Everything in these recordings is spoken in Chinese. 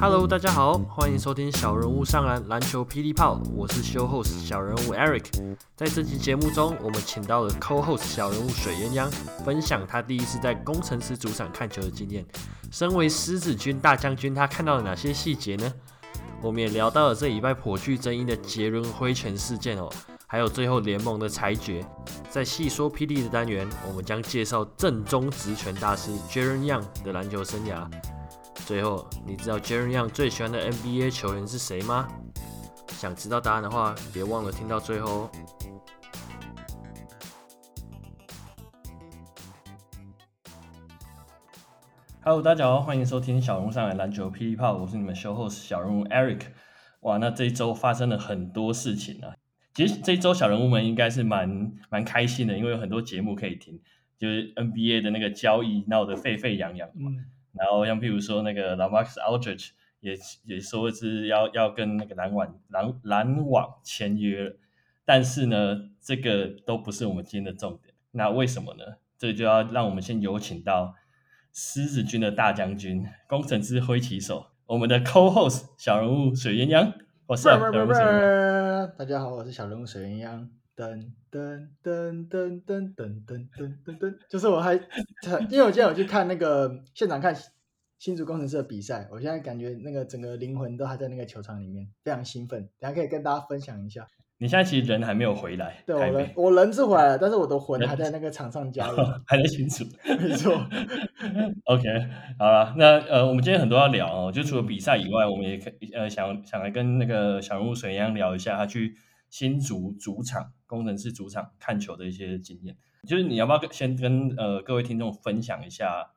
Hello，大家好，欢迎收听小人物上篮篮球霹雳炮，我是修 host 小人物 Eric。在这期节目中，我们请到了 Co-Host 小人物水鸳鸯，分享他第一次在工程师主场看球的经验。身为狮子军大将军，他看到了哪些细节呢？我们也聊到了这礼拜颇具争议的杰伦挥拳事件哦，还有最后联盟的裁决。在细说霹雳的单元，我们将介绍正宗职拳大师 Jaren Young 的篮球生涯。最后，你知道 Jaren Young 最喜欢的 NBA 球员是谁吗？想知道答案的话，别忘了听到最后哦。Hello，大家好，欢迎收听小龙上篮篮球霹雳炮，我是你们 Show Host 小人物 Eric。哇，那这一周发生了很多事情啊。其实这一周小人物们应该是蛮蛮开心的，因为有很多节目可以听，就是 NBA 的那个交易闹得沸沸扬扬嘛。嗯然后像譬如说那个 LaMarcus Aldridge 也也说是要要跟那个篮网篮篮网签约了，但是呢，这个都不是我们今天的重点。那为什么呢？这就要让我们先有请到狮子军的大将军，工程师挥旗手，我们的 Co-Host 小人物水鸳鸯。我是小人物大家好，我是小人物水鸳鸯。噔噔噔噔噔噔噔噔噔，就是我还，因为我今天有去看那个现场看新竹工程师的比赛，我现在感觉那个整个灵魂都还在那个球场里面，非常兴奋。等下可以跟大家分享一下。你现在其实人还没有回来，对，我人我人是回来了，但是我的魂还在那个场上加油，还在新竹，没错。OK，好了，那呃，我们今天很多要聊哦，就除了比赛以外，我们也可呃想想来跟那个小人物水一样聊一下他去。新竹主场，工程师主场看球的一些经验，就是你要不要先跟呃各位听众分享一下，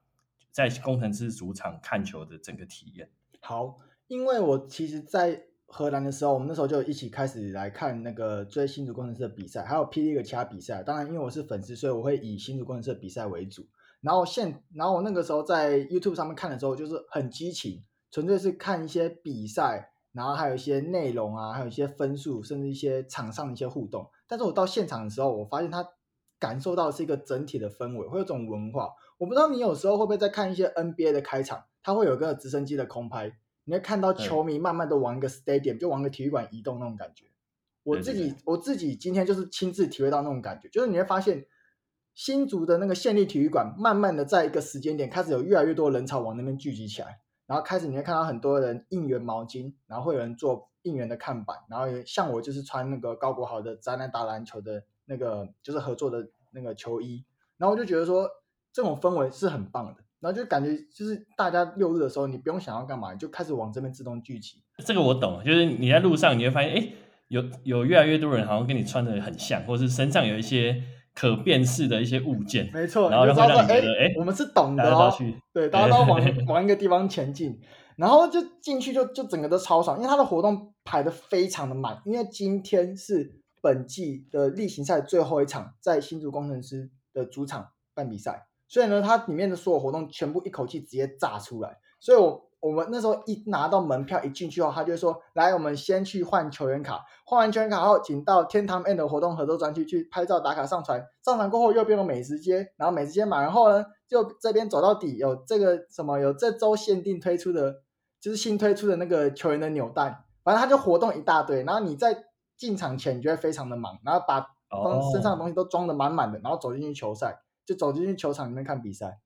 在工程师主场看球的整个体验？好，因为我其实，在荷兰的时候，我们那时候就一起开始来看那个追新竹工程师的比赛，还有霹雳的其他比赛。当然，因为我是粉丝，所以我会以新竹工程师的比赛为主。然后现，然后我那个时候在 YouTube 上面看的时候，就是很激情，纯粹是看一些比赛。然后还有一些内容啊，还有一些分数，甚至一些场上的一些互动。但是我到现场的时候，我发现他感受到是一个整体的氛围，会有这种文化。我不知道你有时候会不会在看一些 NBA 的开场，他会有一个直升机的空拍，你会看到球迷慢慢的往一个 stadium，就往个体育馆移动那种感觉。我自己我自己今天就是亲自体会到那种感觉，就是你会发现新竹的那个县立体育馆，慢慢的在一个时间点开始有越来越多人潮往那边聚集起来。然后开始你会看到很多人应援毛巾，然后会有人做应援的看板，然后像我就是穿那个高国豪的宅男打篮球的那个就是合作的那个球衣，然后我就觉得说这种氛围是很棒的，然后就感觉就是大家六日的时候你不用想要干嘛，你就开始往这边自动聚集。这个我懂，就是你在路上你会发现，哎，有有越来越多人好像跟你穿的很像，或是身上有一些。可辨识的一些物件，没错，然后就会让你觉得，哎，我们是懂的哦，对，大家都往 往一个地方前进，然后就进去就就整个都超爽，因为它的活动排的非常的满，因为今天是本季的例行赛最后一场，在新竹工程师的主场办比赛，所以呢，它里面的所有活动全部一口气直接炸出来，所以我。我们那时候一拿到门票一进去后，他就说：“来，我们先去换球员卡。换完球员卡后，请到天堂 M 的活动合作专区去拍照打卡上传。上传过后，右边有美食街，然后美食街买完后呢，就这边走到底有这个什么，有这周限定推出的，就是新推出的那个球员的扭蛋。反正他就活动一大堆。然后你在进场前，你就会非常的忙，然后把身上的东西都装得满满的，然后走进去球赛，就走进去球场里面看比赛。”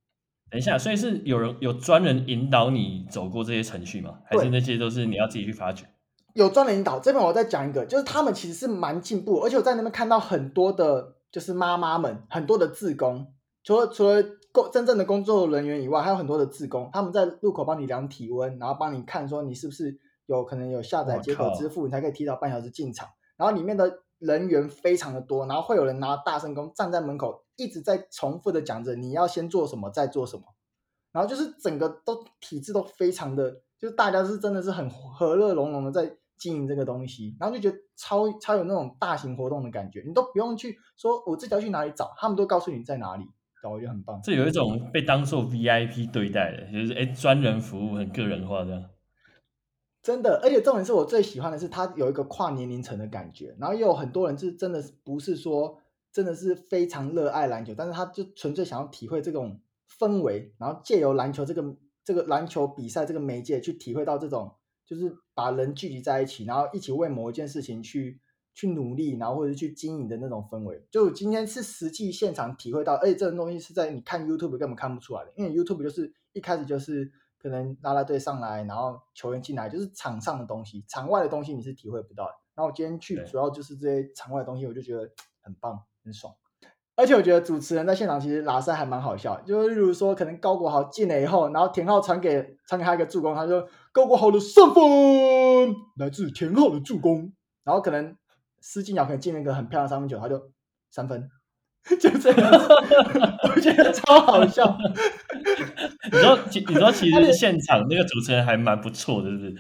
等一下，所以是有人有专人引导你走过这些程序吗？还是那些都是你要自己去发掘？有专人引导。这边我再讲一个，就是他们其实是蛮进步，而且我在那边看到很多的，就是妈妈们，很多的志工，除了除了工真正的工作人员以外，还有很多的志工，他们在路口帮你量体温，然后帮你看说你是不是有可能有下载接口支付，你才可以提早半小时进场。然后里面的人员非常的多，然后会有人拿大声公站在门口。一直在重复的讲着你要先做什么，再做什么，然后就是整个都体制都非常的，就是大家是真的是很和乐融融的在经营这个东西，然后就觉得超超有那种大型活动的感觉，你都不用去说我自己要去哪里找，他们都告诉你在哪里，我觉得很棒。这有一种被当做 VIP 对待的，就是哎专人服务，很个人化这样。真的，而且重点是我最喜欢的是它有一个跨年龄层的感觉，然后也有很多人是真的不是说。真的是非常热爱篮球，但是他就纯粹想要体会这种氛围，然后借由篮球这个这个篮球比赛这个媒介去体会到这种，就是把人聚集在一起，然后一起为某一件事情去去努力，然后或者去经营的那种氛围。就今天是实际现场体会到，而且这种东西是在你看 YouTube 根本看不出来的，因为 YouTube 就是一开始就是。可能拉拉队上来，然后球员进来，就是场上的东西，场外的东西你是体会不到的。然后我今天去，主要就是这些场外的东西，我就觉得很棒，很爽。而且我觉得主持人在现场其实拉赛还蛮好笑，就是例如说，可能高国豪进了以后，然后田浩传给传给他一个助攻，他说高国豪的三分来自田浩的助攻，然后可能施晋尧可能进了一个很漂亮的三分球，他就三分。就这样，我觉得超好笑。你说，你说，其实现场那个主持人还蛮不错的，是不是？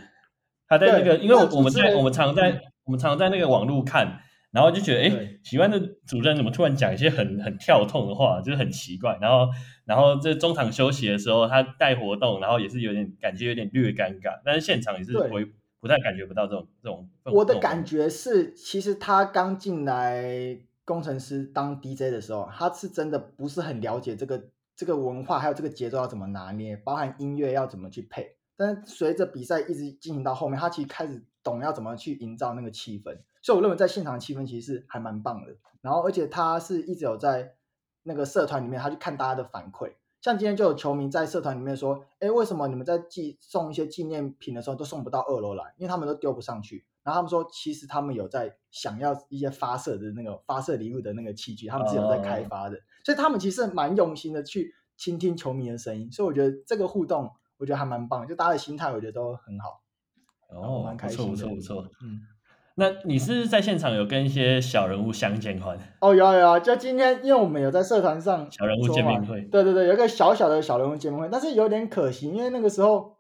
他在那个，因为我们在我们常在我们常在那个网络看，然后就觉得，哎，喜欢的主持人怎么突然讲一些很很跳痛的话，就是很奇怪。然后，然后这中场休息的时候，他带活动，然后也是有点感觉有点略尴尬。但是现场也是不会不太感觉不到这种这种。我的感觉是，其实他刚进来。工程师当 DJ 的时候，他是真的不是很了解这个这个文化，还有这个节奏要怎么拿捏，包含音乐要怎么去配。但随着比赛一直进行到后面，他其实开始懂要怎么去营造那个气氛。所以我认为在现场气氛其实是还蛮棒的。然后而且他是一直有在那个社团里面，他去看大家的反馈。像今天就有球迷在社团里面说：“哎，为什么你们在寄送一些纪念品的时候都送不到二楼来？因为他们都丢不上去。”然后他们说，其实他们有在想要一些发射的那个发射礼物的那个器具，他们是有在开发的，所以他们其实蛮用心的去倾听球迷的声音，所以我觉得这个互动，我觉得还蛮棒，就大家的心态，我觉得都很好。哦，蛮开心的，不错不错不错。嗯，那你是是在现场有跟一些小人物相见欢？哦，有有，就今天，因为我们有在社团上小人物见面会，对对对，有一个小小的小人物见面会，但是有点可惜，因为那个时候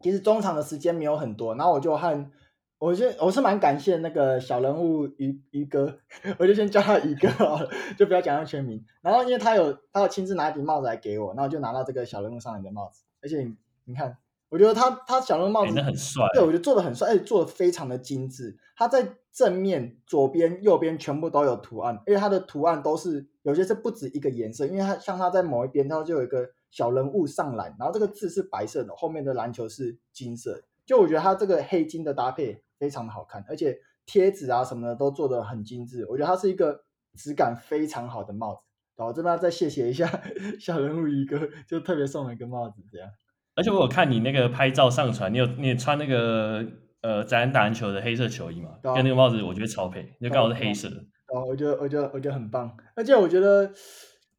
其实中场的时间没有很多，然后我就和。我先，我是蛮感谢那个小人物于于哥，我就先叫他于哥好了，就不要讲他全名。然后因为他有，他有亲自拿一顶帽子来给我，然后就拿到这个小人物上来的帽子。而且你，看，我觉得他他小人物帽子很帅，对，我觉得做的很帅，而且做的非常的精致。他在正面、左边、右边全部都有图案，而且他的图案都是有些是不止一个颜色，因为他像他在某一边，他就有一个小人物上篮，然后这个字是白色的，后面的篮球是金色。就我觉得他这个黑金的搭配。非常的好看，而且贴纸啊什么的都做的很精致，我觉得它是一个质感非常好的帽子。然后这边要再谢谢一下 小人物一哥，就特别送了一个帽子这样。而且我有看你那个拍照上传，你有你有穿那个呃宅男打篮球的黑色球衣嘛？跟那个帽子我觉得超配，就刚好是黑色的。哦，我觉得我觉得我觉得很棒，而且我觉得。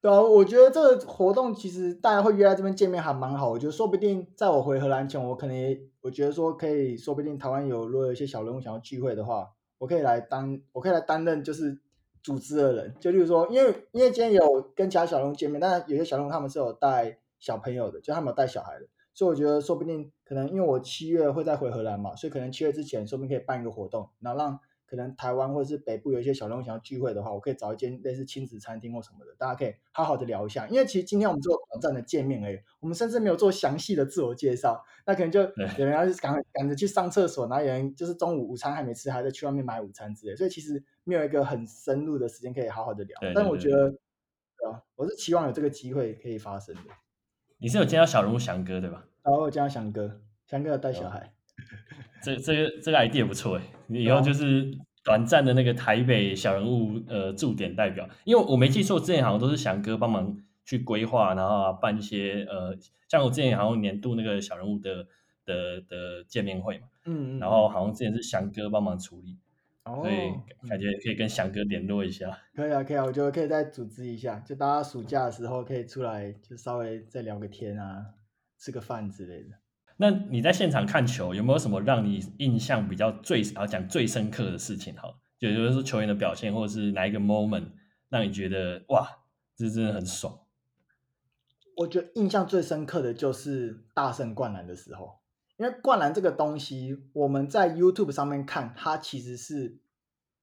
对啊，我觉得这个活动其实大家会约在这边见面还蛮好。我觉得说不定在我回荷兰前，我可能也我觉得说可以说不定台湾有如果有一些小人物想要聚会的话，我可以来当我可以来担任就是组织的人。就例如说，因为因为今天有跟其他小人物见面，但是有些小人物他们是有带小朋友的，就他们有带小孩的，所以我觉得说不定可能因为我七月会再回荷兰嘛，所以可能七月之前说不定可以办一个活动，然后让。可能台湾或者是北部有一些小人物想要聚会的话，我可以找一间类似亲子餐厅或什么的，大家可以好好的聊一下。因为其实今天我们做短暂的见面而已，我们甚至没有做详细的自我介绍。那可能就有人要赶赶着去上厕所，然后有人就是中午午餐还没吃，还在去外面买午餐之类。所以其实没有一个很深入的时间可以好好的聊。但我觉得，对啊，我是期望有这个机会可以发生的。你是有见到小人物翔哥对吧？然后我见到翔哥，翔哥有带小孩。这这个这个 idea 不错哎，以后就是短暂的那个台北小人物呃驻点代表，因为我没记错，之前好像都是翔哥帮忙去规划，然后、啊、办一些呃，像我之前好像年度那个小人物的的的见面会嘛，嗯，嗯，然后好像之前是翔哥帮忙处理，哦，所以感觉可以跟翔哥联络一下，可以啊，可以啊，我觉得可以再组织一下，就大家暑假的时候可以出来，就稍微再聊个天啊，吃个饭之类的。那你在现场看球，有没有什么让你印象比较最啊讲最深刻的事情？好，就比如说球员的表现，或者是哪一个 moment 让你觉得哇，这真的很爽。我觉得印象最深刻的就是大胜灌篮的时候，因为灌篮这个东西，我们在 YouTube 上面看，它其实是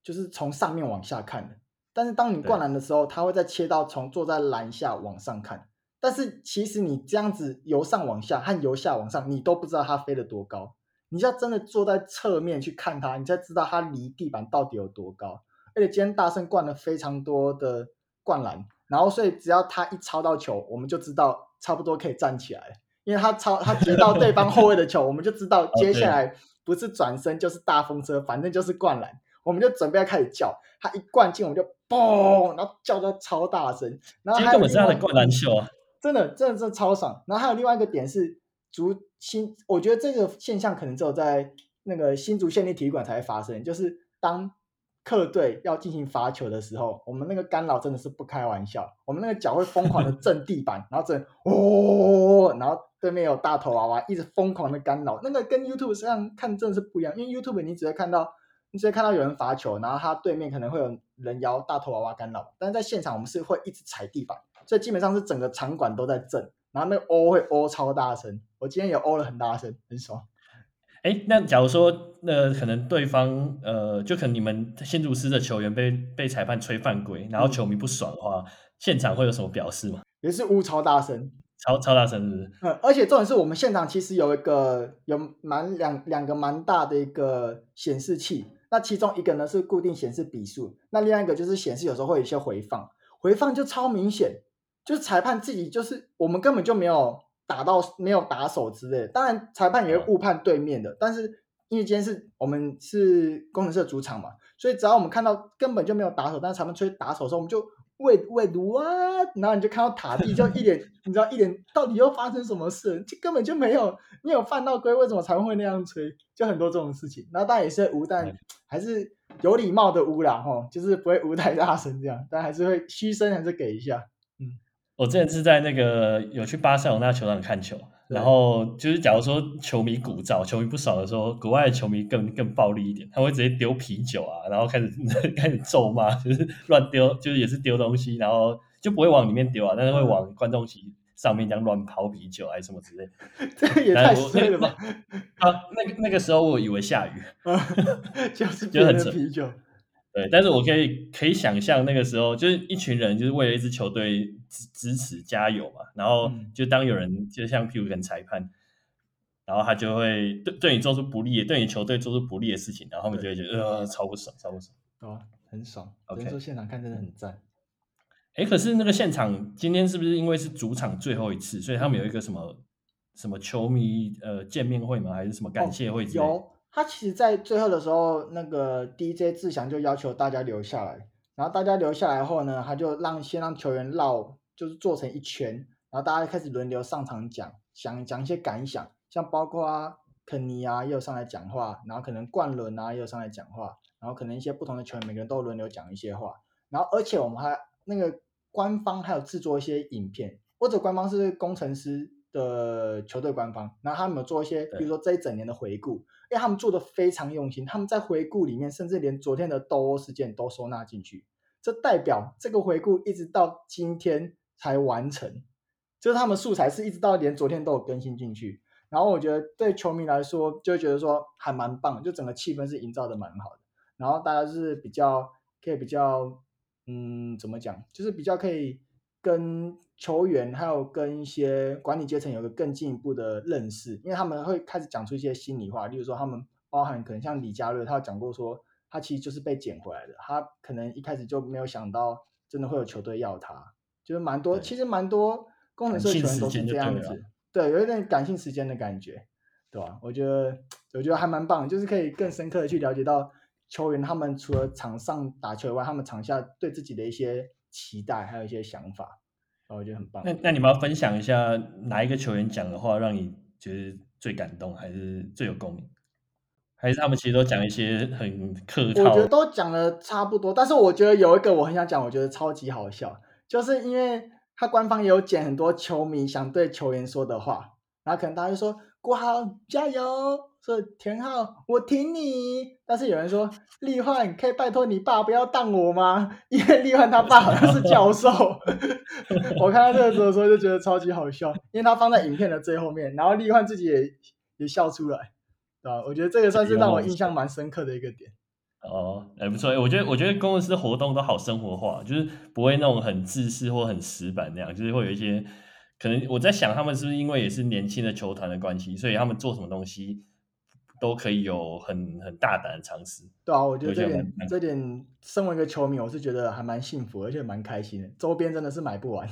就是从上面往下看的，但是当你灌篮的时候，它会再切到从坐在篮下往上看。但是其实你这样子由上往下和由下往上，你都不知道它飞得多高。你要真的坐在侧面去看它，你才知道它离地板到底有多高。而且今天大圣灌了非常多的灌篮，然后所以只要他一抄到球，我们就知道差不多可以站起来，因为他超他接到对方后卫的球，我们就知道接下来不是转身就是大风车，反正就是灌篮，我们就准备要开始叫，他一灌进我们就嘣，然后叫的超大声，然后还有他的灌篮秀啊，真的真的是超爽。然后还有另外一个点是足新，我觉得这个现象可能只有在那个新竹县立体育馆才会发生，就是当。客队要进行罚球的时候，我们那个干扰真的是不开玩笑，我们那个脚会疯狂的震地板，然后震哦，然后对面有大头娃娃一直疯狂的干扰，那个跟 YouTube 上看真的是不一样，因为 YouTube 你只会看到，你只会看到有人罚球，然后他对面可能会有人摇大头娃娃干扰，但是在现场我们是会一直踩地板，所以基本上是整个场馆都在震，然后那个哦会哦超大声，我今天也哦了很大声，很爽。哎，那假如说，那、呃、可能对方，呃，就可能你们新竹师的球员被被裁判吹犯规，然后球迷不爽的话，嗯、现场会有什么表示吗？也是呜超大声，超超大声，是不是？嗯，而且重点是我们现场其实有一个有蛮两两个蛮大的一个显示器，那其中一个呢是固定显示比数，那另外一个就是显示有时候会有一些回放，回放就超明显，就是裁判自己就是我们根本就没有。打到没有打手之类的，当然裁判也会误判对面的，嗯、但是因为今天是我们是工程师的主场嘛，所以只要我们看到根本就没有打手，但是裁判吹打手的时候，我们就喂喂读啊，然后你就看到塔蒂就一脸，你知道一脸到底又发生什么事？就根本就没有没有犯到规，为什么裁判会那样吹？就很多这种事情，然后当然也是无，但 还是有礼貌的无啦吼，就是不会无 太大声这样，但还是会嘘声还是给一下。我之前是在那个有去巴塞罗那球场看球，然后就是假如说球迷鼓噪，球迷不少的时候，国外的球迷更更暴力一点，他会直接丢啤酒啊，然后开始 开始咒骂，就是乱丢，就是也是丢东西，然后就不会往里面丢啊，但是会往观众席上面这样乱抛啤酒还是什么之类。这个也太衰了吧！啊，那个那个时候我以为下雨，就是就很啤酒。对，但是我可以可以想象那个时候，就是一群人就是为了一支球队支支持加油嘛，然后就当有人就像譬如跟裁判，然后他就会对对你做出不利，对你球队做出不利的事情，然后他们就会觉得呃超不爽，超不爽，啊，很爽。OK，说现场看真的很赞。哎，可是那个现场今天是不是因为是主场最后一次，所以他们有一个什么什么球迷呃见面会吗？还是什么感谢会之类？哦，有。他其实，在最后的时候，那个 DJ 志祥就要求大家留下来，然后大家留下来后呢，他就让先让球员绕，就是做成一圈，然后大家开始轮流上场讲，讲讲一些感想，像包括啊肯尼啊也有上来讲话，然后可能冠伦啊也有上来讲话，然后可能一些不同的球员每个人都轮流讲一些话，然后而且我们还那个官方还有制作一些影片，或者官方是工程师的球队官方，然后他们有做一些，比如说这一整年的回顾。因为他们做的非常用心，他们在回顾里面，甚至连昨天的斗殴事件都收纳进去。这代表这个回顾一直到今天才完成，就是他们素材是一直到连昨天都有更新进去。然后我觉得对球迷来说，就觉得说还蛮棒，就整个气氛是营造的蛮好的。然后大家是比较可以比较，嗯，怎么讲，就是比较可以。跟球员还有跟一些管理阶层有个更进一步的认识，因为他们会开始讲出一些心里话，例如说他们包含可能像李佳瑞，他有讲过说他其实就是被捡回来的，他可能一开始就没有想到真的会有球队要他，就是蛮多，其实蛮多工程社球员都是这样子，对，有一点感性时间的感觉，对吧？我觉得我觉得还蛮棒，就是可以更深刻的去了解到球员他们除了场上打球以外，他们场下对自己的一些。期待还有一些想法，我觉得很棒。那那你们要分享一下哪一个球员讲的话让你觉得最感动，还是最有共鸣？还是他们其实都讲一些很客套？我觉得都讲的差不多，但是我觉得有一个我很想讲，我觉得超级好笑，就是因为他官方也有剪很多球迷想对球员说的话，然后可能大家就说国豪加油。说田浩，我挺你。但是有人说，立焕可以拜托你爸不要当我吗？因为立焕他爸好像是教授。我看到这个时候就觉得超级好笑，因为他放在影片的最后面，然后立焕自己也也笑出来，啊？我觉得这个算是让我印象蛮深刻的一个点。哦，还不错。我觉得我觉得工程师活动都好生活化，就是不会那种很自私或很死板那样，就是会有一些可能我在想，他们是不是因为也是年轻的球团的关系，所以他们做什么东西。都可以有很很大胆的尝试。对啊，我觉得这点这点，身为一个球迷，我是觉得还蛮幸福，而且蛮开心的。周边真的是买不完。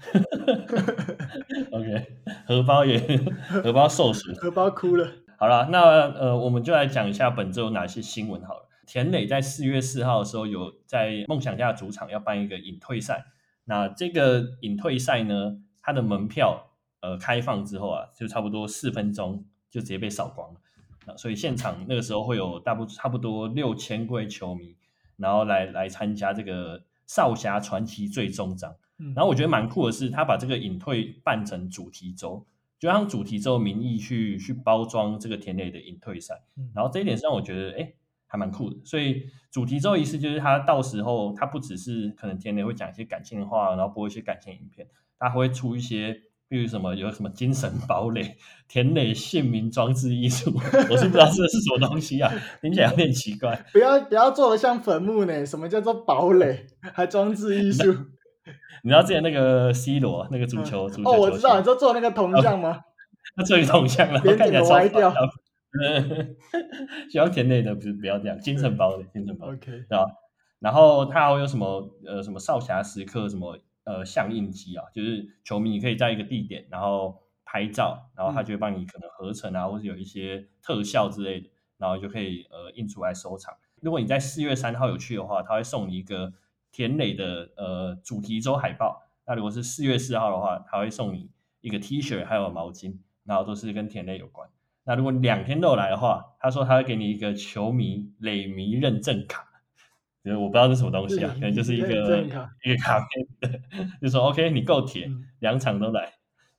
OK，荷包也荷包受损，荷包哭了。好了，那呃，我们就来讲一下本周有哪些新闻好了。田磊在四月四号的时候有在梦想家主场要办一个隐退赛，那这个隐退赛呢，它的门票呃开放之后啊，就差不多四分钟就直接被扫光了，啊，所以现场那个时候会有大不差不多六千位球迷，然后来来参加这个少侠传奇最终章。然后我觉得蛮酷的是，他把这个隐退办成主题周，就让主题周名义去去包装这个田磊的隐退赛。然后这一点是让我觉得哎。还蛮酷的，所以主题周仪式就是他到时候他不只是可能田垒会讲一些感性的话，然后播一些感性影片，他会出一些，比如什么有什么精神堡垒、田垒姓名装置艺术，我是不知道这是什么东西啊，听起来有点奇怪。不要不要做的像坟墓呢？什么叫做堡垒还装置艺术？你知道之前那个 C 罗那个足球、嗯、足球哦，我知道，你说做那个铜像吗？他做一铜像了，脸怎么歪掉？嗯，喜欢田垒的不是不要这样，精神堡垒，精神堡垒，OK，对吧？然后他还会有什么呃什么少侠时刻什么呃相印机啊，就是球迷你可以在一个地点然后拍照，然后他就会帮你可能合成啊，嗯、或者有一些特效之类的，然后就可以呃印出来收藏。如果你在四月三号有去的话，他会送你一个田磊的呃主题周海报。那如果是四月四号的话，他会送你一个 T 恤还有毛巾，然后都是跟田磊有关。那如果两天都有来的话，他说他会给你一个球迷垒迷认证卡，就是我不知道是什么东西啊，可能就是一个一个卡片，就说 OK 你够铁，两、嗯、场都来，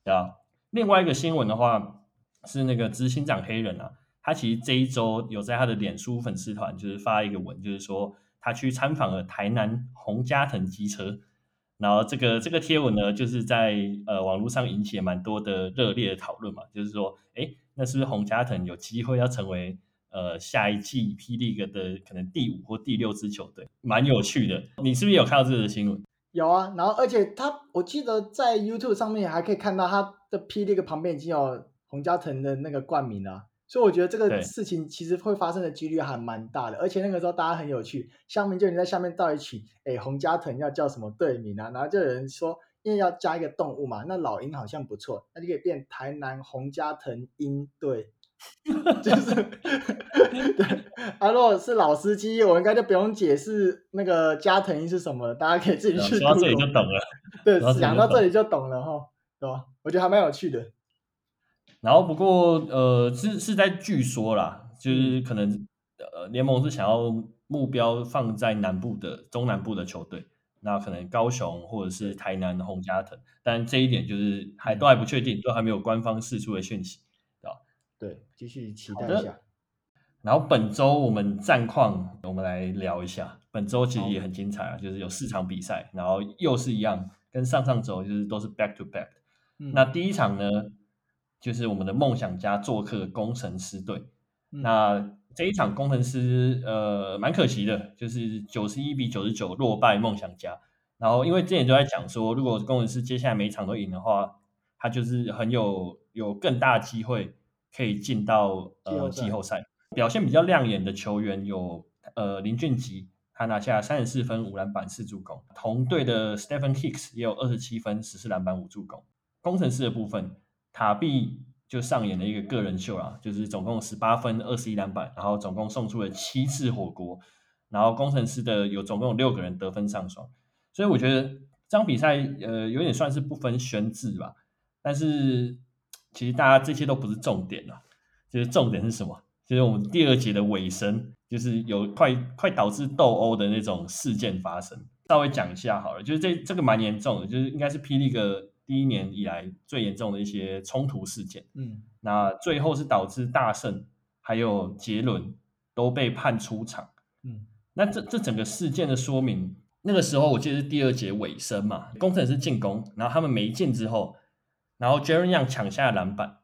对吧？另外一个新闻的话是那个执行长黑人啊，他其实这一周有在他的脸书粉丝团就是发一个文，就是说他去参访了台南洪家腾机车，然后这个这个贴文呢，就是在呃网络上引起了蛮多的热烈的讨论嘛，就是说哎。那是不是洪家腾有机会要成为呃下一季霹雳哥的可能第五或第六支球队？蛮有趣的。你是不是有看到这个新闻？有啊，然后而且他我记得在 YouTube 上面还可以看到他的霹雳哥旁边已经有洪家腾的那个冠名了，所以我觉得这个事情其实会发生的几率还蛮大的。而且那个时候大家很有趣，乡民就已经在下面到一起，哎，洪家腾要叫什么队名啊？然后就有人说。因为要加一个动物嘛，那老鹰好像不错，那就可以变台南洪家腾鹰队，就是 对。啊，如果是老司机，我应该就不用解释那个加藤鹰是什么，大家可以自己去。说到这里就懂了。对，讲到这里就懂了哈，对吧？我觉得还蛮有趣的。然后不过呃，是是在据说啦，就是可能呃联盟是想要目标放在南部的中南部的球队。那可能高雄或者是台南的洪家腾，但这一点就是还都还不确定，都还没有官方释出的讯息，对吧？对，继续期待一下。然后本周我们战况，我们来聊一下。本周其实也很精彩啊，就是有四场比赛，然后又是一样，跟上上周就是都是 back to back。嗯。那第一场呢，就是我们的梦想家做客工程师队。嗯。那这一场工程师呃蛮可惜的，就是九十一比九十九落败梦想家。然后因为之前都在讲说，如果工程师接下来每一场都赢的话，他就是很有有更大的机会可以进到呃季后赛。表现比较亮眼的球员有呃林俊杰，他拿下三十四分五篮板四助攻。同队的 Stephen Hicks 也有二十七分十四篮板五助攻。工程师的部分，塔比。就上演了一个个人秀啊，就是总共十八分、二十一篮板，然后总共送出了七次火锅，然后工程师的有总共有六个人得分上双，所以我觉得这场比赛呃有点算是不分轩制吧，但是其实大家这些都不是重点了，就是重点是什么？就是我们第二节的尾声，就是有快快导致斗殴的那种事件发生，稍微讲一下好了，就是这这个蛮严重的，就是应该是霹雳哥第一年以来最严重的一些冲突事件，嗯，那最后是导致大圣还有杰伦都被判出场，嗯，那这这整个事件的说明，那个时候我记得是第二节尾声嘛，工程师进攻，然后他们没进之后，然后 Jaren Young 抢下篮板，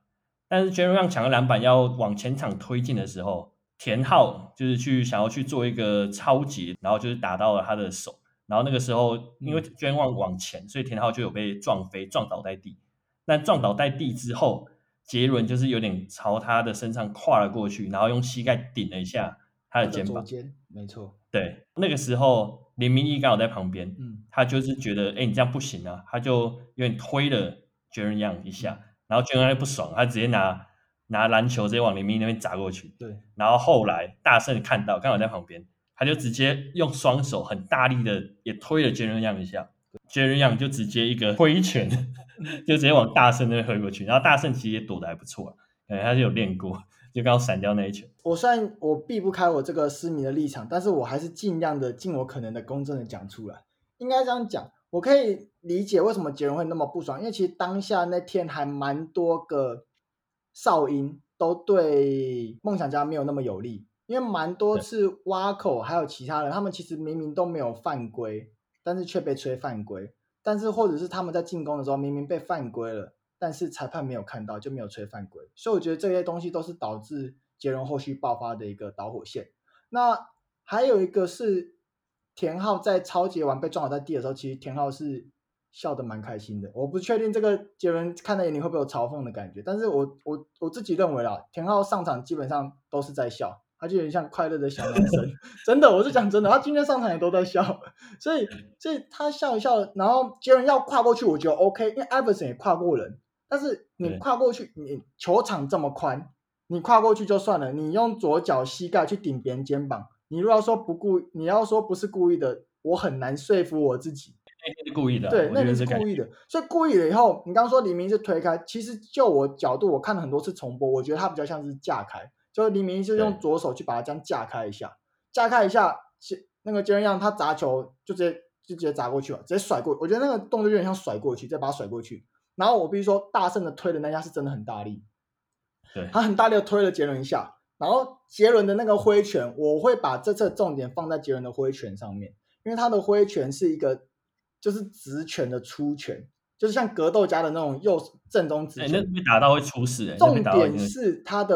但是 Jaren Young 抢了篮板要往前场推进的时候，田浩就是去想要去做一个超截，然后就是打到了他的手。然后那个时候，因为 Young 往前，所以田浩就有被撞飞，撞倒在地。但撞倒在地之后，杰伦就是有点朝他的身上跨了过去，然后用膝盖顶了一下他的肩膀。肩，没错。对，那个时候林明义刚好在旁边，嗯，他就是觉得，哎，你这样不行啊，他就有点推了 Jeremy Young 一下，然后 Jeremy Young 不爽，他直接拿拿篮球直接往林明义那边砸过去。对，然后后来大圣看到，刚好在旁边，他就直接用双手很大力的也推了 Jeremy Young 一下。Jeremy Young 就直接一个挥拳，就直接往大圣那边挥过去，然后大圣其实也躲得还不错，感觉他是有练过，就刚好闪掉那一拳。我虽然我避不开我这个私密的立场，但是我还是尽量的尽我可能的公正的讲出来。应该这样讲，我可以理解为什么杰伦会那么不爽，因为其实当下那天还蛮多个哨音都对梦想家没有那么有利，因为蛮多次挖口还有其他人，他们其实明明都没有犯规。但是却被吹犯规，但是或者是他们在进攻的时候明明被犯规了，但是裁判没有看到就没有吹犯规，所以我觉得这些东西都是导致杰伦后续爆发的一个导火线。那还有一个是田浩在超级完被撞倒在地的时候，其实田浩是笑得蛮开心的。我不确定这个杰伦看在眼里会不会有嘲讽的感觉，但是我我我自己认为啦，田浩上场基本上都是在笑。他就有点像快乐的小男生，真的，我是讲真的。他今天上场也都在笑，所以，所以他笑一笑，然后杰伦要跨过去，我觉得 OK，因为艾弗森也跨过人。但是你跨过去，你球场这么宽，你跨过去就算了，你用左脚膝盖去顶别人肩膀，你如果要说不故意，你要说不是故意的，我很难说服我自己。那是故意的，对，那你是故意的。所以故意了以后，你刚刚说黎明是推开，其实就我角度，我看了很多次重播，我觉得他比较像是架开。就是黎明是用左手去把它这样架开一下，架开一下，那个杰伦让他砸球就直接就直接砸过去了，直接甩过。我觉得那个动作有点像甩过去，再把它甩过去。然后我必须说，大圣的推的那下是真的很大力，对，他很大力的推了杰伦一下。然后杰伦的那个挥拳，我会把这次的重点放在杰伦的挥拳上面，因为他的挥拳是一个就是直拳的出拳，就是像格斗家的那种右正中直拳，欸、那被打到会出事、欸。重点是他的。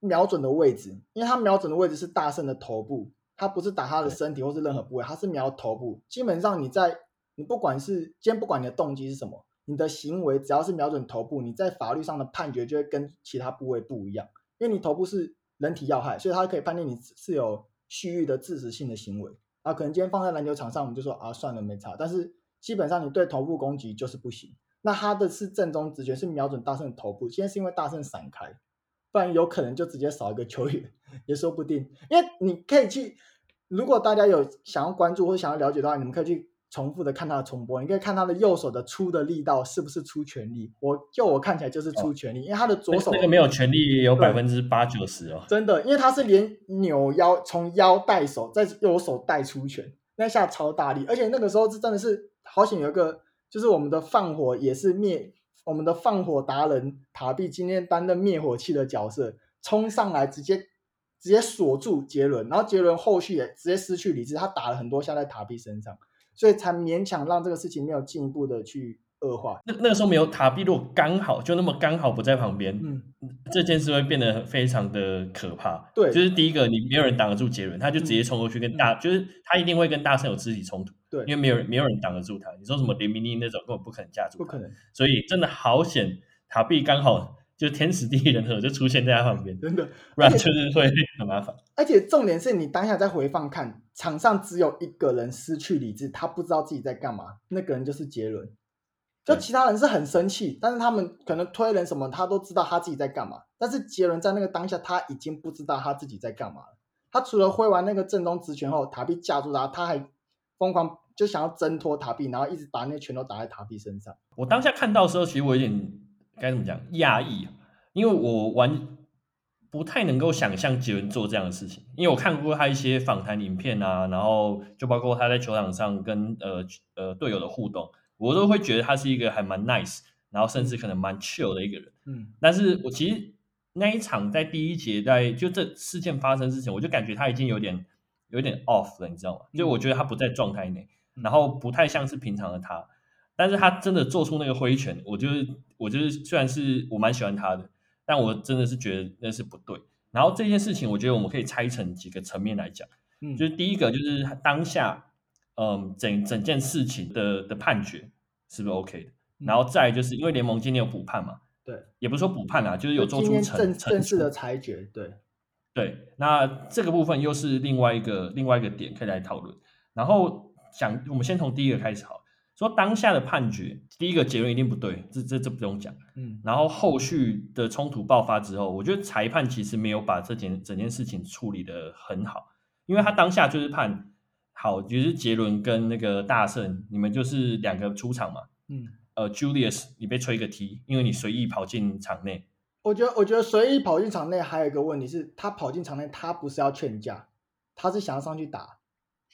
瞄准的位置，因为他瞄准的位置是大圣的头部，他不是打他的身体或是任何部位，他是瞄头部。基本上你在你不管是今天不管你的动机是什么，你的行为只要是瞄准头部，你在法律上的判决就会跟其他部位不一样，因为你头部是人体要害，所以他可以判定你是有蓄意的致死性的行为。啊，可能今天放在篮球场上，我们就说啊算了没差，但是基本上你对头部攻击就是不行。那他的是正中直觉，是瞄准大圣的头部，今天是因为大圣闪开。不然有可能就直接少一个球员，也说不定。因为你可以去，如果大家有想要关注或想要了解的话，你们可以去重复的看他的重播。你可以看他的右手的出的力道是不是出全力。我就我看起来就是出全力，哦、因为他的左手那个没有全力也有百分之八九十哦。真的，因为他是连扭腰从腰带手，再右手带出拳，那下超大力，而且那个时候是真的是好险有一个，就是我们的放火也是灭。我们的放火达人塔比今天担任灭火器的角色，冲上来直接直接锁住杰伦，然后杰伦后续也直接失去理智，他打了很多下在塔比身上，所以才勉强让这个事情没有进一步的去恶化。那那个时候没有塔比，如果刚好就那么刚好不在旁边，嗯，这件事会变得非常的可怕。对，就是第一个，你没有人挡得住杰伦，他就直接冲过去跟大，嗯、就是他一定会跟大圣有肢体冲突。对，因为没有人没有人挡得住他。你说什么连明尼那种根本不可能架住，不可能。所以真的好险，塔比刚好就天时地利人和就出现在他旁边，真的，不然就是会 很麻烦。而且重点是你当下在回放看，场上只有一个人失去理智，他不知道自己在干嘛，那个人就是杰伦。就其他人是很生气，但是他们可能推人什么，他都知道他自己在干嘛。但是杰伦在那个当下，他已经不知道他自己在干嘛了。他除了挥完那个正中直拳后，塔比架住他，他还疯狂。就想要挣脱塔比，然后一直把那拳头打在塔比身上。我当下看到的时候，其实我有点该怎么讲，讶异，因为我完不太能够想象杰伦做这样的事情。因为我看过他一些访谈影片啊，然后就包括他在球场上跟呃呃队友的互动，我都会觉得他是一个还蛮 nice，然后甚至可能蛮 chill 的一个人。嗯，但是我其实那一场在第一节在就这事件发生之前，我就感觉他已经有点有点 off 了，你知道吗？就我觉得他不在状态内。然后不太像是平常的他，但是他真的做出那个挥拳，我就是我就是虽然是我蛮喜欢他的，但我真的是觉得那是不对。然后这件事情，我觉得我们可以拆成几个层面来讲，嗯，就是第一个就是当下，嗯，整整件事情的的判决是不是 OK 的？然后再就是因为联盟今天有补判嘛，对，也不是说补判啊，就是有做出正正式的裁决，对对。那这个部分又是另外一个另外一个点可以来讨论。然后讲我们先从第一个开始好，说当下的判决，第一个结论一定不对，这这这不用讲。嗯，然后后续的冲突爆发之后，我觉得裁判其实没有把这件整件事情处理的很好，因为他当下就是判好，就是杰伦跟那个大圣，你们就是两个出场嘛。嗯，呃，Julius，你被吹个 T，因为你随意跑进场内。我觉得，我觉得随意跑进场内还有一个问题是，他跑进场内，他不是要劝架，他是想要上去打。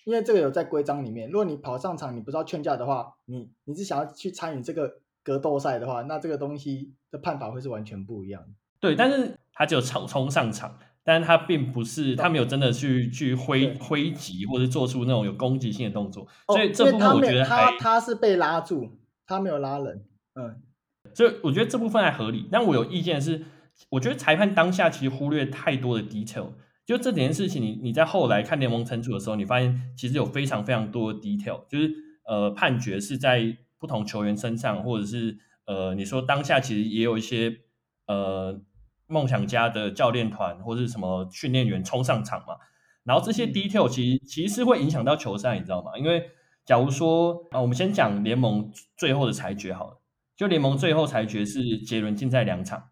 因为这个有在规章里面，如果你跑上场，你不是要劝架的话，你你是想要去参与这个格斗赛的话，那这个东西的判法会是完全不一样的。对，但是他只有冲冲上场，但是他并不是他没有真的去去挥挥击或者做出那种有攻击性的动作，哦、所以这部分我觉得他他是被拉住，他没有拉人，嗯，所以我觉得这部分还合理。但我有意见是，我觉得裁判当下其实忽略太多的 detail。就这件事情，你你在后来看联盟惩处的时候，你发现其实有非常非常多的 detail，就是呃判决是在不同球员身上，或者是呃你说当下其实也有一些呃梦想家的教练团或者是什么训练员冲上场嘛，然后这些 detail 其实其实是会影响到球赛，你知道吗？因为假如说啊，我们先讲联盟最后的裁决好了，就联盟最后裁决是杰伦禁赛两场，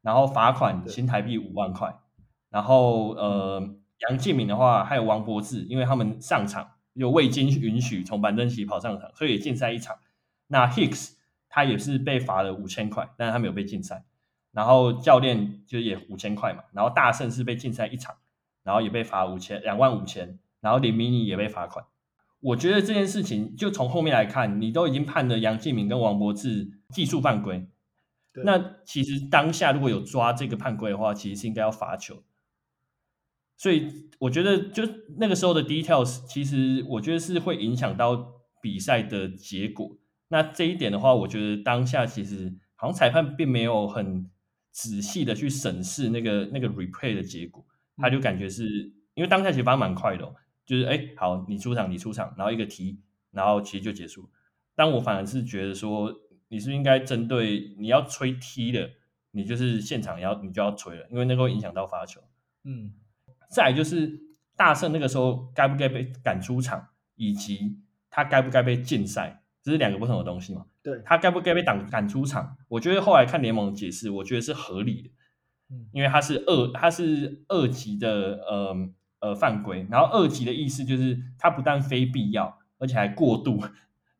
然后罚款新台币五万块。然后，呃，杨敬敏的话，还有王柏志，因为他们上场又未经允许从板凳席跑上场，所以也禁赛一场。那 Hicks 他也是被罚了五千块，但是他没有被禁赛。然后教练就也五千块嘛。然后大圣是被禁赛一场，然后也被罚五千两万五千。然后林明尼也被罚款。我觉得这件事情就从后面来看，你都已经判了杨敬敏跟王柏智技术犯规，那其实当下如果有抓这个判规的话，其实是应该要罚球。所以我觉得，就那个时候的 details，其实我觉得是会影响到比赛的结果。那这一点的话，我觉得当下其实好像裁判并没有很仔细的去审视那个那个 replay 的结果，他就感觉是因为当下其实发蛮快的，就是哎，好，你出场，你出场，然后一个踢，然后其实就结束。但我反而是觉得说，你是不是应该针对你要吹踢的，你就是现场要你就要吹了，因为那个会影响到发球。嗯。再来就是大圣那个时候该不该被赶出场，以及他该不该被禁赛，这是两个不同的东西嘛？对，他该不该被挡赶出场？我觉得后来看联盟解释，我觉得是合理的，因为他是二，他是二级的呃呃犯规，然后二级的意思就是它不但非必要，而且还过度，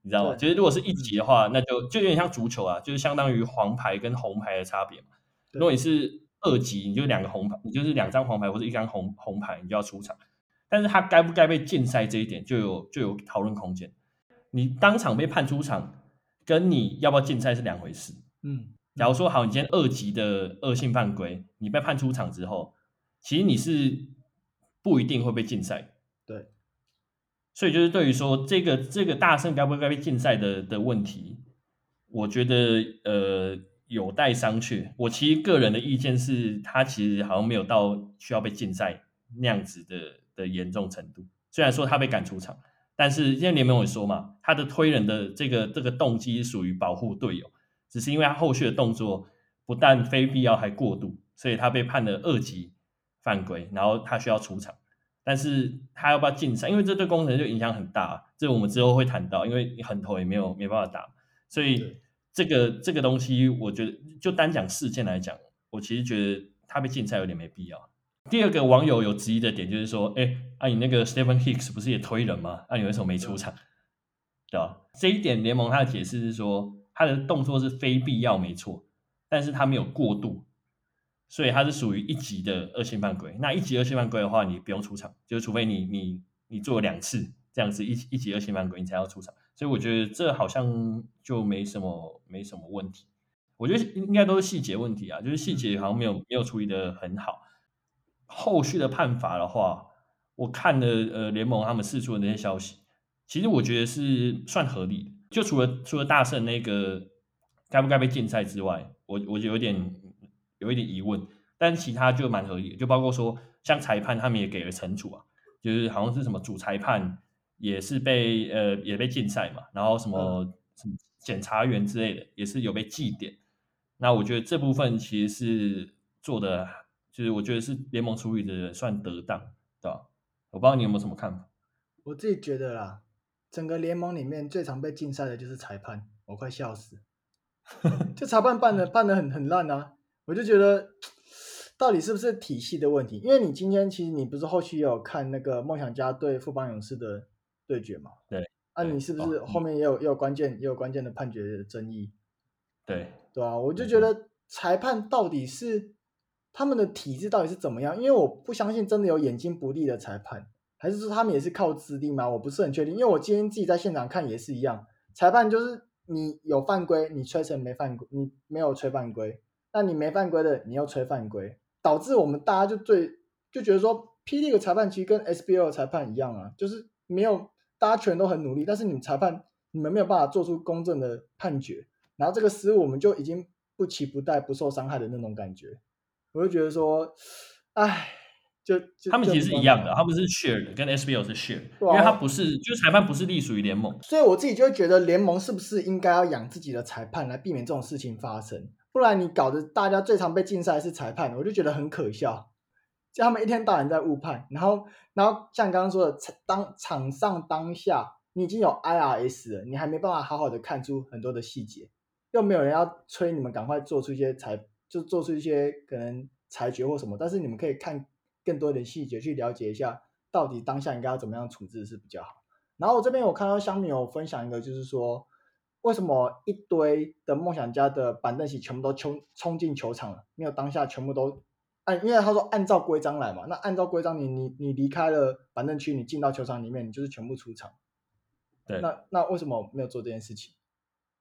你知道吗？其实如果是一级的话，那就就有点像足球啊，就是相当于黄牌跟红牌的差别嘛。如果你是二级你就两个红牌，你就是两张黄牌或者一张红红牌，你就要出场。但是他该不该被禁赛这一点就有就有讨论空间。你当场被判出场，跟你要不要禁赛是两回事。嗯，假如说好，你今天二级的恶性犯规，你被判出场之后，其实你是不一定会被禁赛。对，所以就是对于说这个这个大圣该不该被禁赛的的问题，我觉得呃。有待商榷。我其实个人的意见是，他其实好像没有到需要被禁赛那样子的的严重程度。虽然说他被赶出场，但是现在联盟也说嘛，他的推人的这个这个动机属于保护队友，只是因为他后续的动作不但非必要还过度，所以他被判了二级犯规，然后他需要出场。但是他要不要禁赛？因为这对工程就影响很大，这我们之后会谈到，因为很头也没有没办法打，所以。这个这个东西，我觉得就单讲事件来讲，我其实觉得他被禁赛有点没必要。第二个网友有质疑的点就是说，哎，啊你那个 Stephen Hicks 不是也推人吗？啊你为什么没出场？对吧？这一点联盟他的解释是说，他的动作是非必要没错，但是他没有过度，所以他是属于一级的恶性犯规。那一级恶性犯规的话，你不用出场，就是除非你你你做了两次这样子一一级恶性犯规，你才要出场。所以我觉得这好像就没什么没什么问题，我觉得应该都是细节问题啊，就是细节好像没有没有处理的很好。后续的判罚的话，我看了呃联盟他们释出的那些消息，其实我觉得是算合理的。就除了除了大圣那个该不该被禁赛之外，我我就有点有一点疑问，但其他就蛮合理的，就包括说像裁判他们也给了惩处啊，就是好像是什么主裁判。也是被呃也被禁赛嘛，然后什么什么检察员之类的也是有被记点，那我觉得这部分其实是做的，就是我觉得是联盟处理的算得当，对吧？我不知道你有没有什么看法？我自己觉得啦，整个联盟里面最常被禁赛的就是裁判，我快笑死。就裁判办的办的很很烂啊，我就觉得到底是不是体系的问题？因为你今天其实你不是后续也有看那个梦想家对富邦勇士的对决嘛？对。啊，你是不是后面也有也有关键也有关键的判决的争议？对。对啊，我就觉得裁判到底是他们的体制到底是怎么样？因为我不相信真的有眼睛不利的裁判，还是说他们也是靠资历吗？我不是很确定。因为我今天自己在现场看也是一样，裁判就是。你有犯规，你吹成没犯规，你没有吹犯规，那你没犯规的，你又吹犯规，导致我们大家就最就觉得说，P. LEAGUE 裁判其实跟 SBL 裁判一样啊，就是没有大家全都很努力，但是你们裁判你们没有办法做出公正的判决，然后这个失误我们就已经不期不待、不受伤害的那种感觉，我就觉得说，唉。就，就他们其实是一样的，他们是 share 的，跟 SBL 是 share，因为他不是，就是裁判不是隶属于联盟，所以我自己就会觉得联盟是不是应该要养自己的裁判来避免这种事情发生？不然你搞得大家最常被禁赛是裁判，我就觉得很可笑。就他们一天到晚在误判，然后，然后像刚刚说的，当场上当下你已经有 IRS 了，你还没办法好好的看出很多的细节，又没有人要催你们赶快做出一些裁，就做出一些可能裁决或什么，但是你们可以看。更多的细节去了解一下，到底当下应该要怎么样处置是比较好。然后我这边我看到香米有分享一个，就是说为什么一堆的梦想家的板凳席全部都冲冲进球场了，没有当下全部都按，因为他说按照规章来嘛，那按照规章你你你离开了板凳区，你进到球场里面，你就是全部出场。对，那那为什么没有做这件事情？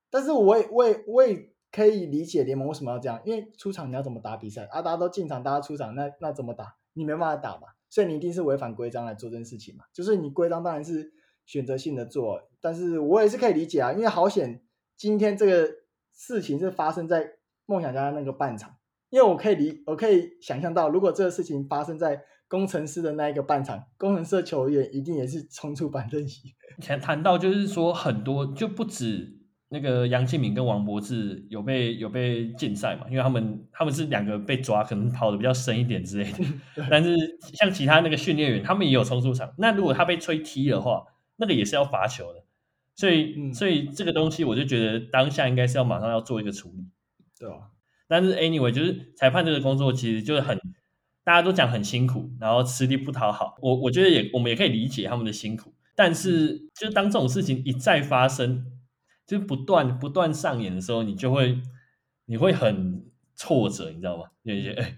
但是我也我也我也可以理解联盟为什么要这样，因为出场你要怎么打比赛啊？大家都进场，大家出场，那那怎么打？你没办法打嘛，所以你一定是违反规章来做这件事情嘛。就是你规章当然是选择性的做，但是我也是可以理解啊，因为好险今天这个事情是发生在梦想家的那个半场，因为我可以理，我可以想象到，如果这个事情发生在工程师的那一个半场，工程师的球员一定也是冲出板凳席。前 谈到就是说很多就不止。那个杨敬敏跟王柏志有被有被禁赛嘛？因为他们他们是两个被抓，可能跑的比较深一点之类的。但是像其他那个训练员，他们也有冲出场。那如果他被吹踢的话，那个也是要罚球的。所以、嗯、所以这个东西，我就觉得当下应该是要马上要做一个处理，对吧？但是 anyway，就是裁判这个工作其实就是很大家都讲很辛苦，然后吃力不讨好。我我觉得也我们也可以理解他们的辛苦，但是就当这种事情一再发生。就不断不断上演的时候，你就会你会很挫折，你知道吗？有一些哎，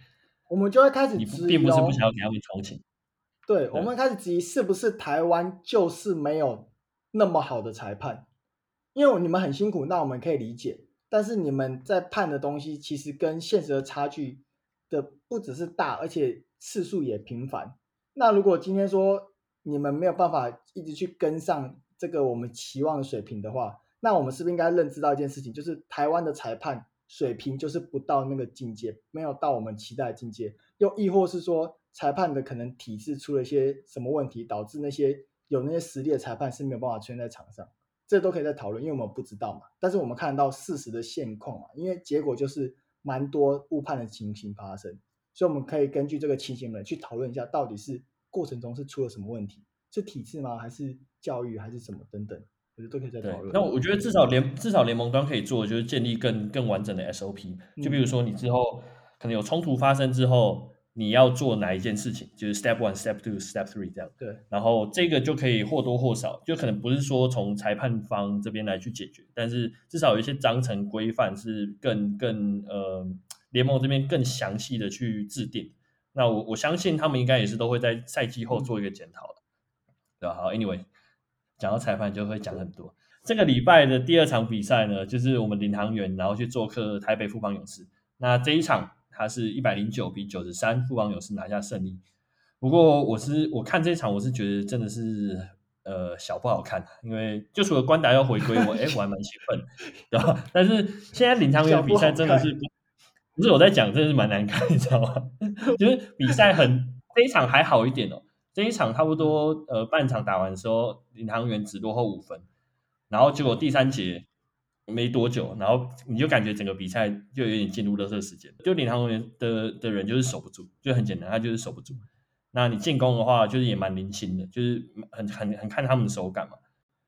我们就会开始，你并不是不想要给他们同情，对，我们开始质疑是不是台湾就是没有那么好的裁判，因为你们很辛苦，那我们可以理解，但是你们在判的东西其实跟现实的差距的不只是大，而且次数也频繁。那如果今天说你们没有办法一直去跟上这个我们期望的水平的话，那我们是不是应该认知到一件事情，就是台湾的裁判水平就是不到那个境界，没有到我们期待的境界，又亦或是说裁判的可能体制出了一些什么问题，导致那些有那些实力的裁判是没有办法出现在场上，这都可以再讨论，因为我们不知道嘛。但是我们看到事实的现况啊，因为结果就是蛮多误判的情形发生，所以我们可以根据这个情形来去讨论一下，到底是过程中是出了什么问题，是体制吗？还是教育？还是什么等等？我觉得都可以再讨论。那我觉得至少联至少联盟端可以做的就是建立更更完整的 SOP。就比如说你之后可能有冲突发生之后，你要做哪一件事情，就是 Step One、Step Two、Step Three 这样。对。然后这个就可以或多或少，就可能不是说从裁判方这边来去解决，但是至少有一些章程规范是更更呃联盟这边更详细的去制定。那我我相信他们应该也是都会在赛季后做一个检讨的。对吧？好，Anyway。讲到裁判就会讲很多。这个礼拜的第二场比赛呢，就是我们领航员然后去做客台北富邦勇士。那这一场它是一百零九比九十三，富邦勇士拿下胜利。不过我是我看这一场，我是觉得真的是呃小不好看，因为就除了关达要回归，我哎我还蛮兴奋，对吧？但是现在领航猿比赛真的是不，不是我在讲，真的是蛮难看，你知道吗？就是比赛很这一场还好一点哦。这一场差不多，呃，半场打完的时候，领航员只落后五分，然后结果第三节没多久，然后你就感觉整个比赛就有点进入了这个时间，就领航员的的人就是守不住，就很简单，他就是守不住。那你进攻的话，就是也蛮年轻的，就是很很很看他们的手感嘛。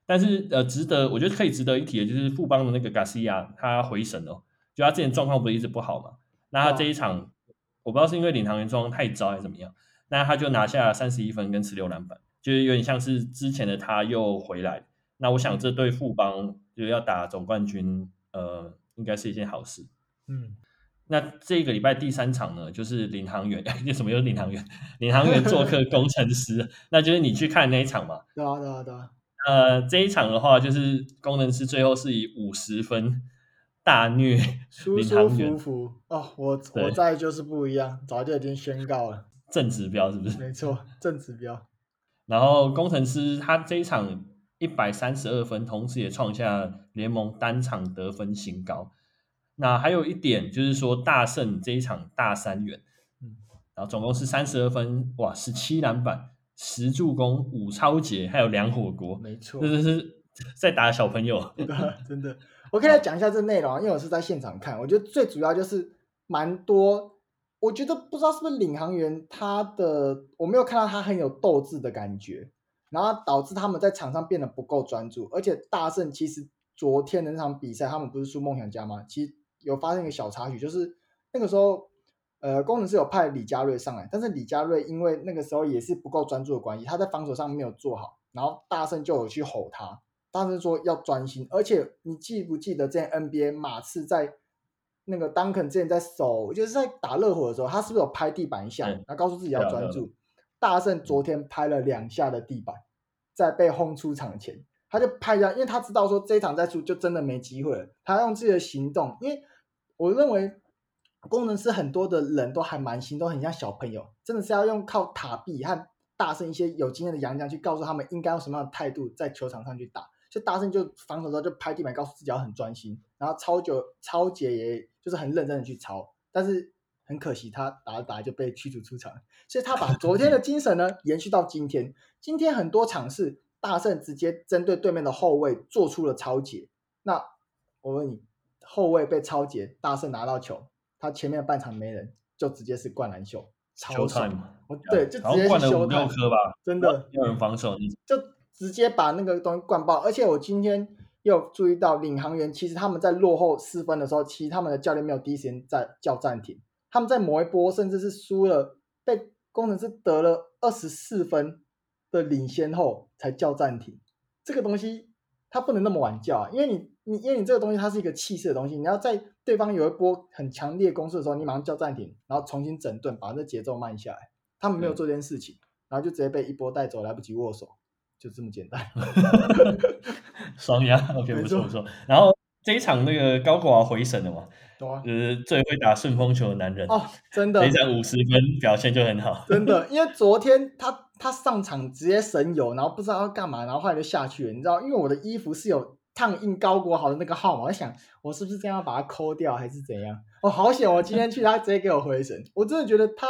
但是呃，值得我觉得可以值得一提的就是富邦的那个 Garcia 他回神了，就他之前状况不是一直不好嘛，那他这一场、我不知道是因为领航员状况太糟还是怎么样，那他就拿下三十一分跟十六篮板，就是有点像是之前的他又回来。那我想这对富邦就是要打总冠军，呃，应该是一件好事。嗯，那这个礼拜第三场呢，就是领航员，那什么又是领航员？领航员做客工程师，那就是你去看那一场嘛？对啊，对啊，对啊。呃，这一场的话，就是工程师最后是以五十分大虐舒舒服服哦。我我在就是不一样，早就已经宣告了正指标是不是？没错，正指标。然后工程师他这一场一百三十二分，同时也创下联盟单场得分新高。那还有一点就是说，大胜这一场大三元，嗯，然后总共是三十二分，哇，十七篮板。十助攻、五超截，还有两火锅，没错，这是在打小朋友，真的。我可以来讲一下这内容，因为我是在现场看，我觉得最主要就是蛮多，我觉得不知道是不是领航员他的，我没有看到他很有斗志的感觉，然后导致他们在场上变得不够专注，而且大圣其实昨天的那场比赛，他们不是输梦想家吗？其实有发生一个小插曲，就是那个时候。呃，工程师有派李佳瑞上来，但是李佳瑞因为那个时候也是不够专注的关系，他在防守上没有做好，然后大圣就有去吼他，大圣说要专心，而且你记不记得之前 NBA 马刺在那个 Duncan 之前在守，就是在打热火的时候，他是不是有拍地板一下，然后告诉自己要专注？大圣昨天拍了两下的地板，在被轰出场前，他就拍一下，因为他知道说这一场再输就真的没机会了，他用自己的行动，因为我认为。工程师很多的人都还蛮新，都很像小朋友，真的是要用靠塔壁和大圣一些有经验的洋将去告诉他们应该用什么样的态度在球场上去打。就大圣就防守的时候就拍地板，告诉自己要很专心，然后超久超杰也就是很认真的去抄。但是很可惜，他打着打着就被驱逐出场，所以他把昨天的精神呢延续到今天。今天很多场是大圣直接针对对面的后卫做出了超解。那我问你，后卫被超解，大圣拿到球。他前面半场没人，就直接是灌篮秀，超帅嘛！我对，就直接灌了五六颗吧，真的没有人防守，就直接把那个东西灌爆。而且我今天又注意到领航员，其实他们在落后四分的时候，其实他们的教练没有第一时间在叫暂停。他们在某一波甚至是输了，被工程师得了二十四分的领先后才叫暂停。这个东西他不能那么晚叫啊，因为你。你因为你这个东西它是一个气势的东西，你要在对方有一波很强烈攻势的时候，你马上叫暂停，然后重新整顿，把这节奏慢下来。他们没有做这件事情，嗯、然后就直接被一波带走，来不及握手，就这么简单。双压，OK，不错不错。然后这一场那个高国华回神了嘛？对啊，就是最会打顺风球的男人哦，真的，这一场五十分表现就很好，真的。因为昨天他他上场直接神游，然后不知道要干嘛，然后后来就下去了，你知道，因为我的衣服是有。烫印高国豪的那个号码，我想，我是不是这样把它抠掉，还是怎样？哦，好险！我今天去，他直接给我回神。我真的觉得他，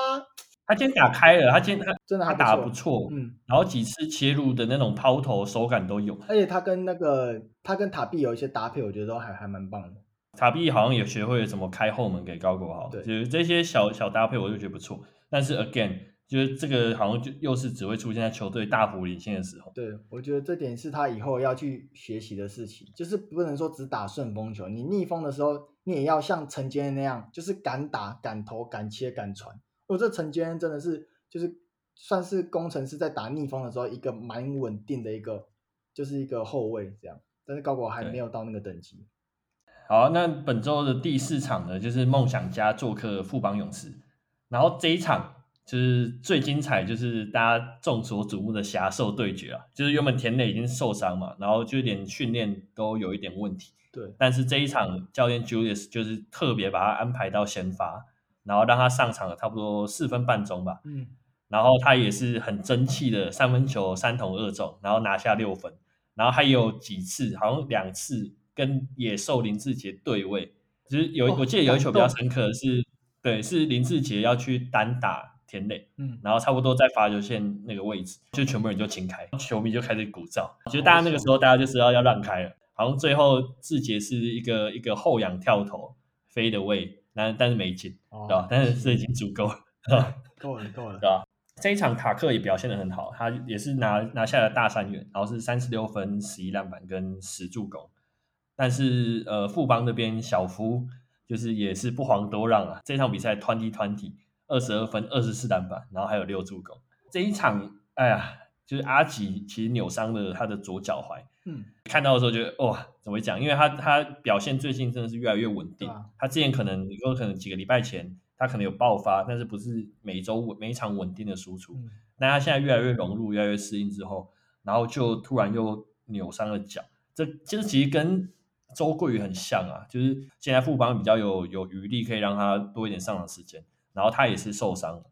他今天打开了，他今天他真的他打得不错，嗯，然后几次切入的那种抛投手感都有，而且他跟那个他跟塔碧有一些搭配，我觉得都还还蛮棒的。塔碧好像也学会了怎么开后门给高国豪，对，就是这些小小搭配，我就觉得不错。但是 again。就是这个好像就又是只会出现在球队大幅领先的时候。对，我觉得这点是他以后要去学习的事情，就是不能说只打顺风球，你逆风的时候，你也要像陈坚那样，就是敢打、敢投、敢切、敢传。我这陈坚真的是就是算是工程师在打逆风的时候一个蛮稳定的一个，就是一个后卫这样。但是高国还没有到那个等级。好，那本周的第四场呢，就是梦想家做客富邦勇士，然后这一场。就是最精彩，就是大家众所瞩目的侠兽对决啊！就是原本田磊已经受伤嘛，然后就连训练都有一点问题。对，但是这一场教练 Julius 就是特别把他安排到先发，然后让他上场了差不多四分半钟吧。嗯，然后他也是很争气的三分球三投二中，然后拿下六分。然后还有几次，好像两次跟野兽林志杰对位，就是有、哦、我记得有一球比较深刻的是，对，是林志杰要去单打。田磊，嗯，然后差不多在罚球线那个位置，就全部人就清开，球迷就开始鼓噪，其实大家那个时候大家就知道要让开了，好像最后志杰是一个一个后仰跳投飞的位，但但是没进，哦、对吧？但是这已经足够了，够了够了，对吧？这一场塔克也表现得很好，他也是拿拿下了大三元，然后是三十六分、十一篮板跟十助攻。但是呃，富邦那边小夫就是也是不遑多让啊，这场比赛 twenty twenty 二十二分、二十四篮板，然后还有六助攻。这一场，哎呀，就是阿吉其实扭伤了他的左脚踝，嗯，看到的时候觉得哇，怎么讲？因为他他表现最近真的是越来越稳定，啊、他之前可能有可能几个礼拜前。他可能有爆发，但是不是每周每一场稳定的输出。那、嗯、他现在越来越融入，越来越适应之后，然后就突然又扭伤了脚。这其实其实跟周桂宇很像啊，就是现在富邦比较有有余力，可以让他多一点上场时间。然后他也是受伤，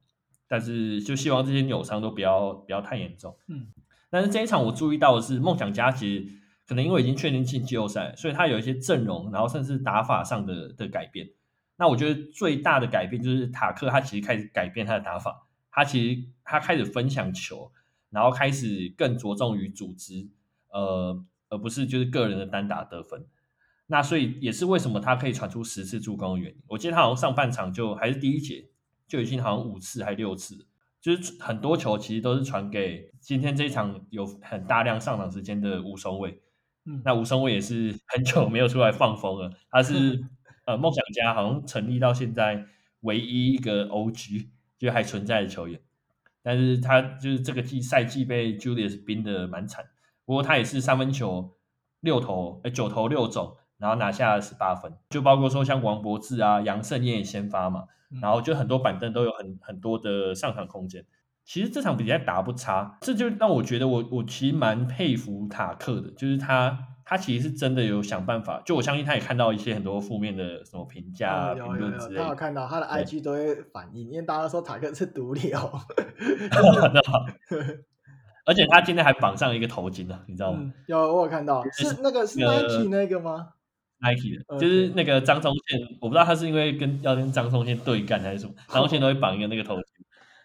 但是就希望这些扭伤都不要不要太严重。嗯，但是这一场我注意到的是，梦想家其实可能因为已经确定进季后赛，所以他有一些阵容，然后甚至打法上的的改变。那我觉得最大的改变就是塔克，他其实开始改变他的打法，他其实他开始分享球，然后开始更着重于组织，呃，而不是就是个人的单打得分。那所以也是为什么他可以传出十次助攻的原因。我记得他好像上半场就还是第一节就已经好像五次还六次，就是很多球其实都是传给今天这一场有很大量上场时间的吴松伟。嗯，那吴松伟也是很久没有出来放风了，他是。呃，梦想家好像成立到现在唯一一个 OG 就还存在的球员，但是他就是这个季赛季被 Julius 冰的蛮惨，不过他也是三分球六投，呃九投六中，然后拿下了十八分，就包括说像王柏智啊、杨胜燕也先发嘛，然后就很多板凳都有很很多的上场空间。其实这场比赛打不差，这就让我觉得我我其实蛮佩服塔克的，就是他。他其实是真的有想办法，就我相信他也看到一些很多负面的什么评价、评论之类的。他有看到他的 IG 都会反应，因为大家都说塔克是毒瘤。而且他今天还绑上一个头巾呢，你知道吗？嗯、有，我有看到，是那个是 Nike 那个吗？Nike 的，就是那个张宗宪，我不知道他是因为跟要跟张宗宪对干还是什么，张宗宪都会绑一个那个头巾，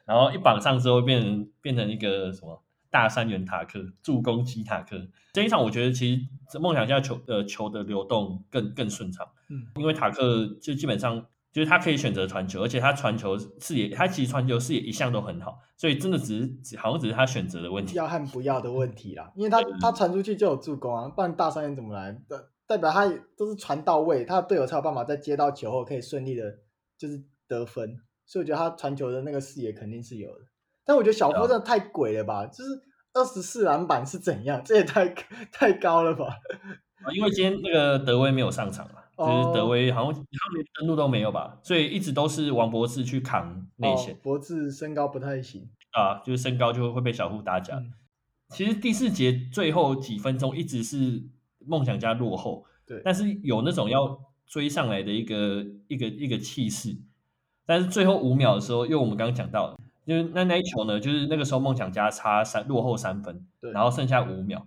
然后一绑上之后变成变成一个什么？大三元塔克助攻机塔克这一场，我觉得其实梦想家球呃球的流动更更顺畅，嗯，因为塔克就基本上就是他可以选择传球，而且他传球视野，他其实传球视野一向都很好，所以真的只是好像只是他选择的问题，要和不要的问题啦。因为他他传出去就有助攻啊，不然大三元怎么来的？代表他都是传到位，他的队友才有办法在接到球后可以顺利的，就是得分。所以我觉得他传球的那个视野肯定是有的。但我觉得小夫真的太鬼了吧，就是二十四篮板是怎样？这也太太高了吧！因为今天那个德威没有上场嘛，哦、就是德威好像他连登录都没有吧，所以一直都是王博士去扛内线。柏、哦、智身高不太行啊，就是身高就会被小夫打假。嗯、其实第四节最后几分钟一直是梦想家落后，对，但是有那种要追上来的一个一个一个气势，但是最后五秒的时候，因为我们刚刚讲到。就是那那一球呢，就是那个时候梦想家差三落后三分，对。然后剩下五秒，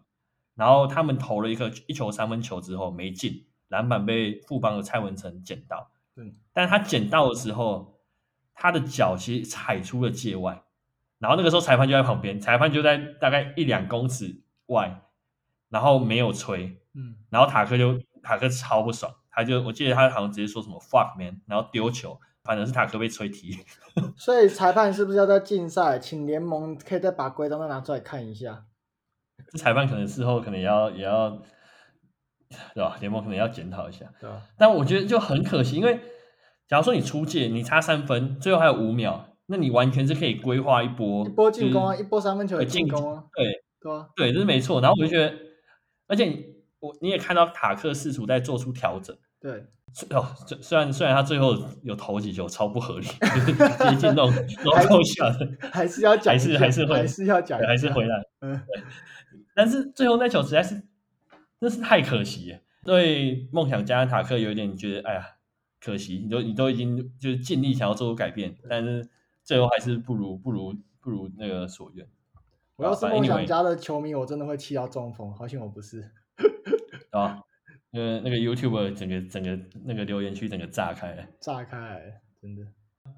然后他们投了一个一球三分球之后没进，篮板被富邦的蔡文成捡到，对，但他捡到的时候，他的脚其实踩出了界外，然后那个时候裁判就在旁边，裁判就在大概一两公尺外，然后没有吹，嗯，然后塔克就塔克超不爽，他就我记得他好像直接说什么 fuck man，然后丢球。反正是塔克被吹踢，所以裁判是不是要在竞赛？请联盟可以再把规章再拿出来看一下。这裁判可能事后可能也要也要，对吧？联盟可能要检讨一下。对吧？但我觉得就很可惜，因为假如说你出界，你差三分，最后还有五秒，那你完全是可以规划一波一波进攻啊，一波三分球的进攻啊。对对啊，对，这是没错。然后我就觉得，而且我你也看到塔克试图在做出调整。对。哦，虽然虽然他最后有投几球超不合理，接近那种落后下的，还是要讲，还是还是会还是要讲，还是回来。嗯，但是最后那球实在是真是太可惜了，对梦想家塔克有一点觉得，哎呀，可惜，你都你都已经就是尽力想要做出改变，但是最后还是不如不如不如那个所愿。我要是梦想家的球迷，我真的会气到中风，好险我不是。啊。呃，那个 YouTube 整个整个那个留言区整个炸开了，炸开，真的。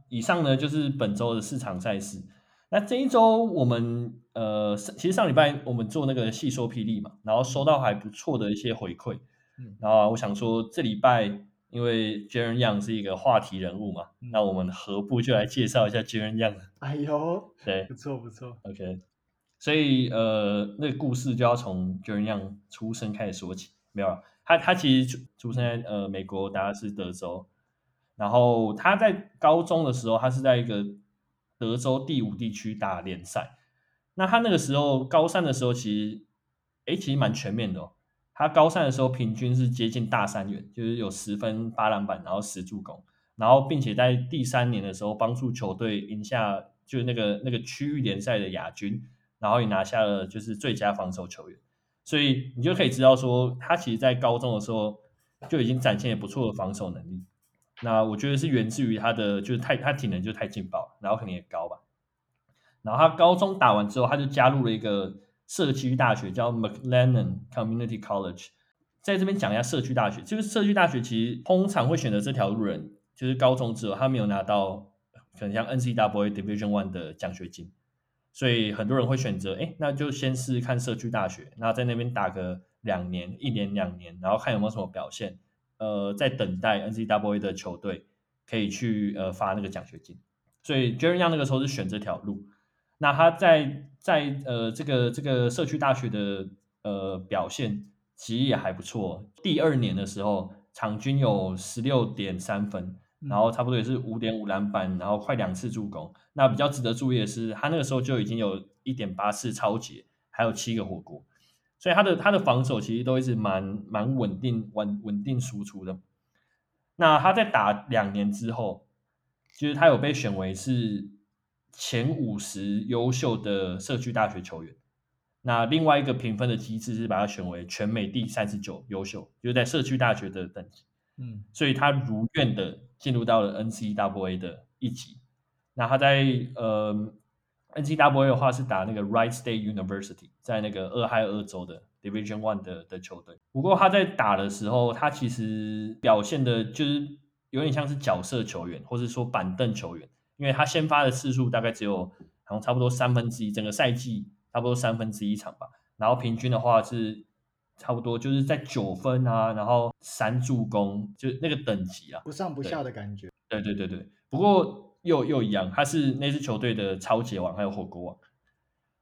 以上呢就是本周的市场赛事。那这一周我们呃，其实上礼拜我们做那个细说霹雳嘛，然后收到还不错的一些回馈。嗯，然后我想说这礼拜因为 Jaren Young 是一个话题人物嘛，嗯、那我们何不就来介绍一下 Jaren Young？哎呦，对，不错不错。OK，所以呃，那个故事就要从 Jaren Young 出生开始说起。没有了，他他其实出出生在呃美国达拉斯德州，然后他在高中的时候，他是在一个。德州第五地区打联赛，那他那个时候高三的时候，其实，哎，其实蛮全面的哦。他高三的时候平均是接近大三元，就是有十分八篮板，然后十助攻，然后并且在第三年的时候帮助球队赢下就是那个那个区域联赛的亚军，然后也拿下了就是最佳防守球员。所以你就可以知道说，他其实在高中的时候就已经展现了不错的防守能力。那我觉得是源自于他的，就是太他体能就太劲爆，然后可能也高吧。然后他高中打完之后，他就加入了一个社区大学，叫 McLennan Community College。在这边讲一下社区大学，就是社区大学其实通常会选择这条路人，就是高中之后他没有拿到可能像 NCAA Division One 的奖学金，所以很多人会选择，哎，那就先试试看社区大学，那在那边打个两年，一年两年，然后看有没有什么表现。呃，在等待 NCAA 的球队可以去呃发那个奖学金，所以 Jaren Young 那个时候是选这条路。那他在在呃这个这个社区大学的呃表现其实也还不错。第二年的时候，场均有十六点三分，然后差不多也是五点五篮板，然后快两次助攻。那比较值得注意的是，他那个时候就已经有一点八次抄截，还有七个火锅。所以他的他的防守其实都一直蛮蛮稳定稳稳定输出的。那他在打两年之后，就是他有被选为是前五十优秀的社区大学球员。那另外一个评分的机制是把他选为全美第三十九优秀，就是在社区大学的等级。嗯，所以他如愿的进入到了 NCAA 的一级。那他在呃。NCAA 的话是打那个 right State University，在那个俄亥俄州的 Division One 的的球队。不过他在打的时候，他其实表现的就是有点像是角色球员，或者说板凳球员，因为他先发的次数大概只有好像差不多三分之一，整个赛季差不多三分之一场吧。然后平均的话是差不多就是在九分啊，然后三助攻，就那个等级啊，不上不下的感觉。对对对对，不过。又又一样，他是那支球队的超级王，还有火锅王。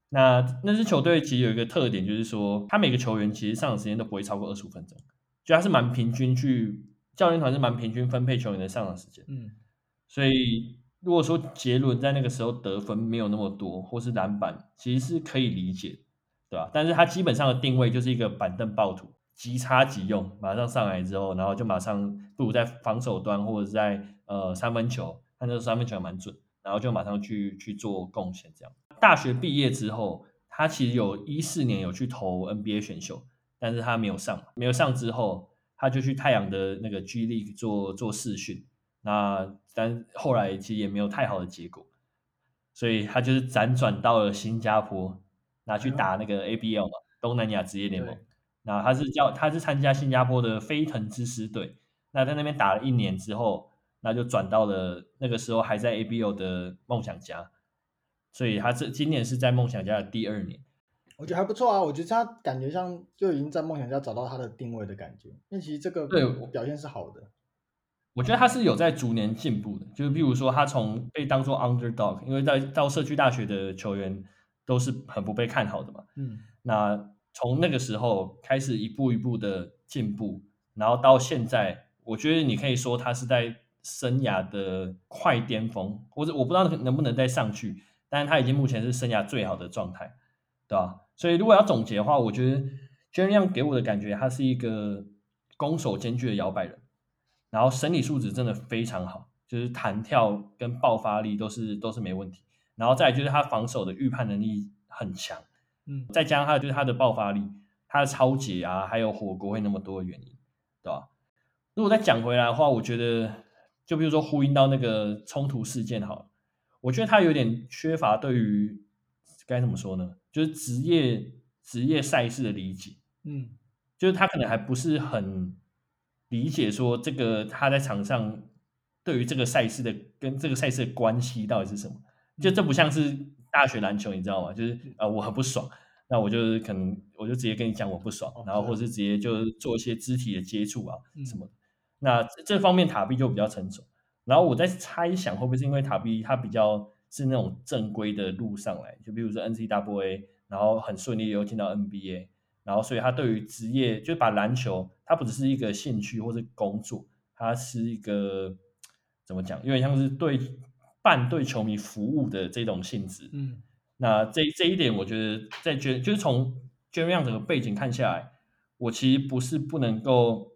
那那支球队其实有一个特点，就是说他每个球员其实上场时间都不会超过二十五分钟，就他是蛮平均去教练团是蛮平均分配球员的上场时间。嗯，所以如果说杰伦在那个时候得分没有那么多，或是篮板，其实是可以理解，对吧？但是他基本上的定位就是一个板凳暴徒，即插即用，马上上来之后，然后就马上不如在防守端或者是在呃三分球。他那个三分球还蛮准，然后就马上去去做贡献。这样，大学毕业之后，他其实有一四年有去投 NBA 选秀，但是他没有上，没有上之后，他就去太阳的那个 G League 做做试训。那但后来其实也没有太好的结果，所以他就是辗转到了新加坡，拿去打那个 ABL 嘛，东南亚职业联盟。那他是叫他是参加新加坡的飞腾之师队，那在那边打了一年之后。那就转到了那个时候还在 ABL 的梦想家，所以他这今年是在梦想家的第二年，我觉得还不错啊。我觉得他感觉像就已经在梦想家找到他的定位的感觉，因为其实这个对表现是好的。我觉得他是有在逐年进步的，就是比如说他从被当做 underdog，因为在到社区大学的球员都是很不被看好的嘛，嗯，那从那个时候开始一步一步的进步，然后到现在，我觉得你可以说他是在。生涯的快巅峰，或者我不知道能不能再上去，但是他已经目前是生涯最好的状态，对吧？所以如果要总结的话，我觉得 Jaren Young 给我的感觉，他是一个攻守兼具的摇摆人，然后身体素质真的非常好，就是弹跳跟爆发力都是都是没问题，然后再来就是他防守的预判能力很强，嗯，再加上他就是他的爆发力，他的抄截啊，还有火锅会那么多的原因，对吧？如果再讲回来的话，我觉得。就比如说呼应到那个冲突事件好了，我觉得他有点缺乏对于该怎么说呢？就是职业职业赛事的理解，嗯，就是他可能还不是很理解说这个他在场上对于这个赛事的跟这个赛事的关系到底是什么？就这不像是大学篮球，你知道吗？就是啊、呃，我很不爽，那我就是可能我就直接跟你讲我不爽，哦、然后或是直接就做一些肢体的接触啊什么那这方面塔比就比较成熟。然后我在猜想，会不会是因为塔比他比较是那种正规的路上来，就比如说 NCAA，然后很顺利又进到 NBA，然后所以他对于职业就把篮球，它不只是一个兴趣或是工作，它是一个怎么讲，有点像是对半对球迷服务的这种性质。嗯，那这这一点，我觉得在捐就是从 Jeremy Young 整个背景看下来，我其实不是不能够。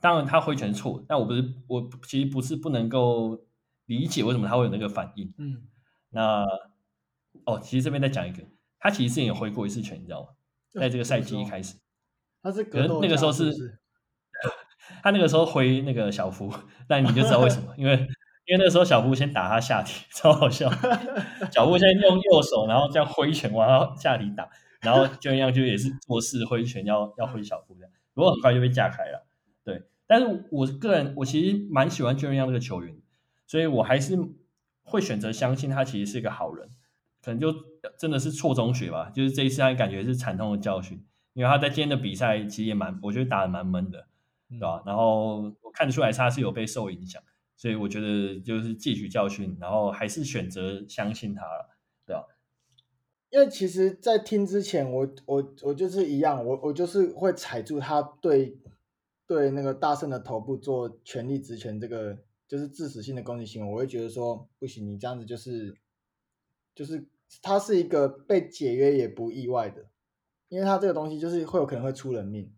当然，他挥拳错，但我不是，我其实不是不能够理解为什么他会有那个反应。嗯，那哦，其实这边再讲一个，他其实之前也挥过一次拳，你知道吗？在这个赛季一开始，他是那个时候是，是 他那个时候挥那个小夫，但你就知道为什么，因为因为那时候小夫先打他下体，超好笑。小夫先用右手，然后这样挥拳往他下体打，然后就一样就也是做事挥拳要要挥小夫这样，不过很快就被架开了。对但是我个人，我其实蛮喜欢 Jeremy Young 这个球员，所以我还是会选择相信他其实是一个好人，可能就真的是错中学吧，就是这一次他感觉是惨痛的教训，因为他在今天的比赛其实也蛮，我觉得打的蛮闷的，对吧？然后我看得出来他是有被受影响，所以我觉得就是汲取教训，然后还是选择相信他了，对吧？因为其实，在听之前，我我我就是一样，我我就是会踩住他对。对那个大圣的头部做全力直拳，这个就是致死性的攻击行为，我会觉得说不行，你这样子就是就是他是一个被解约也不意外的，因为他这个东西就是会有可能会出人命。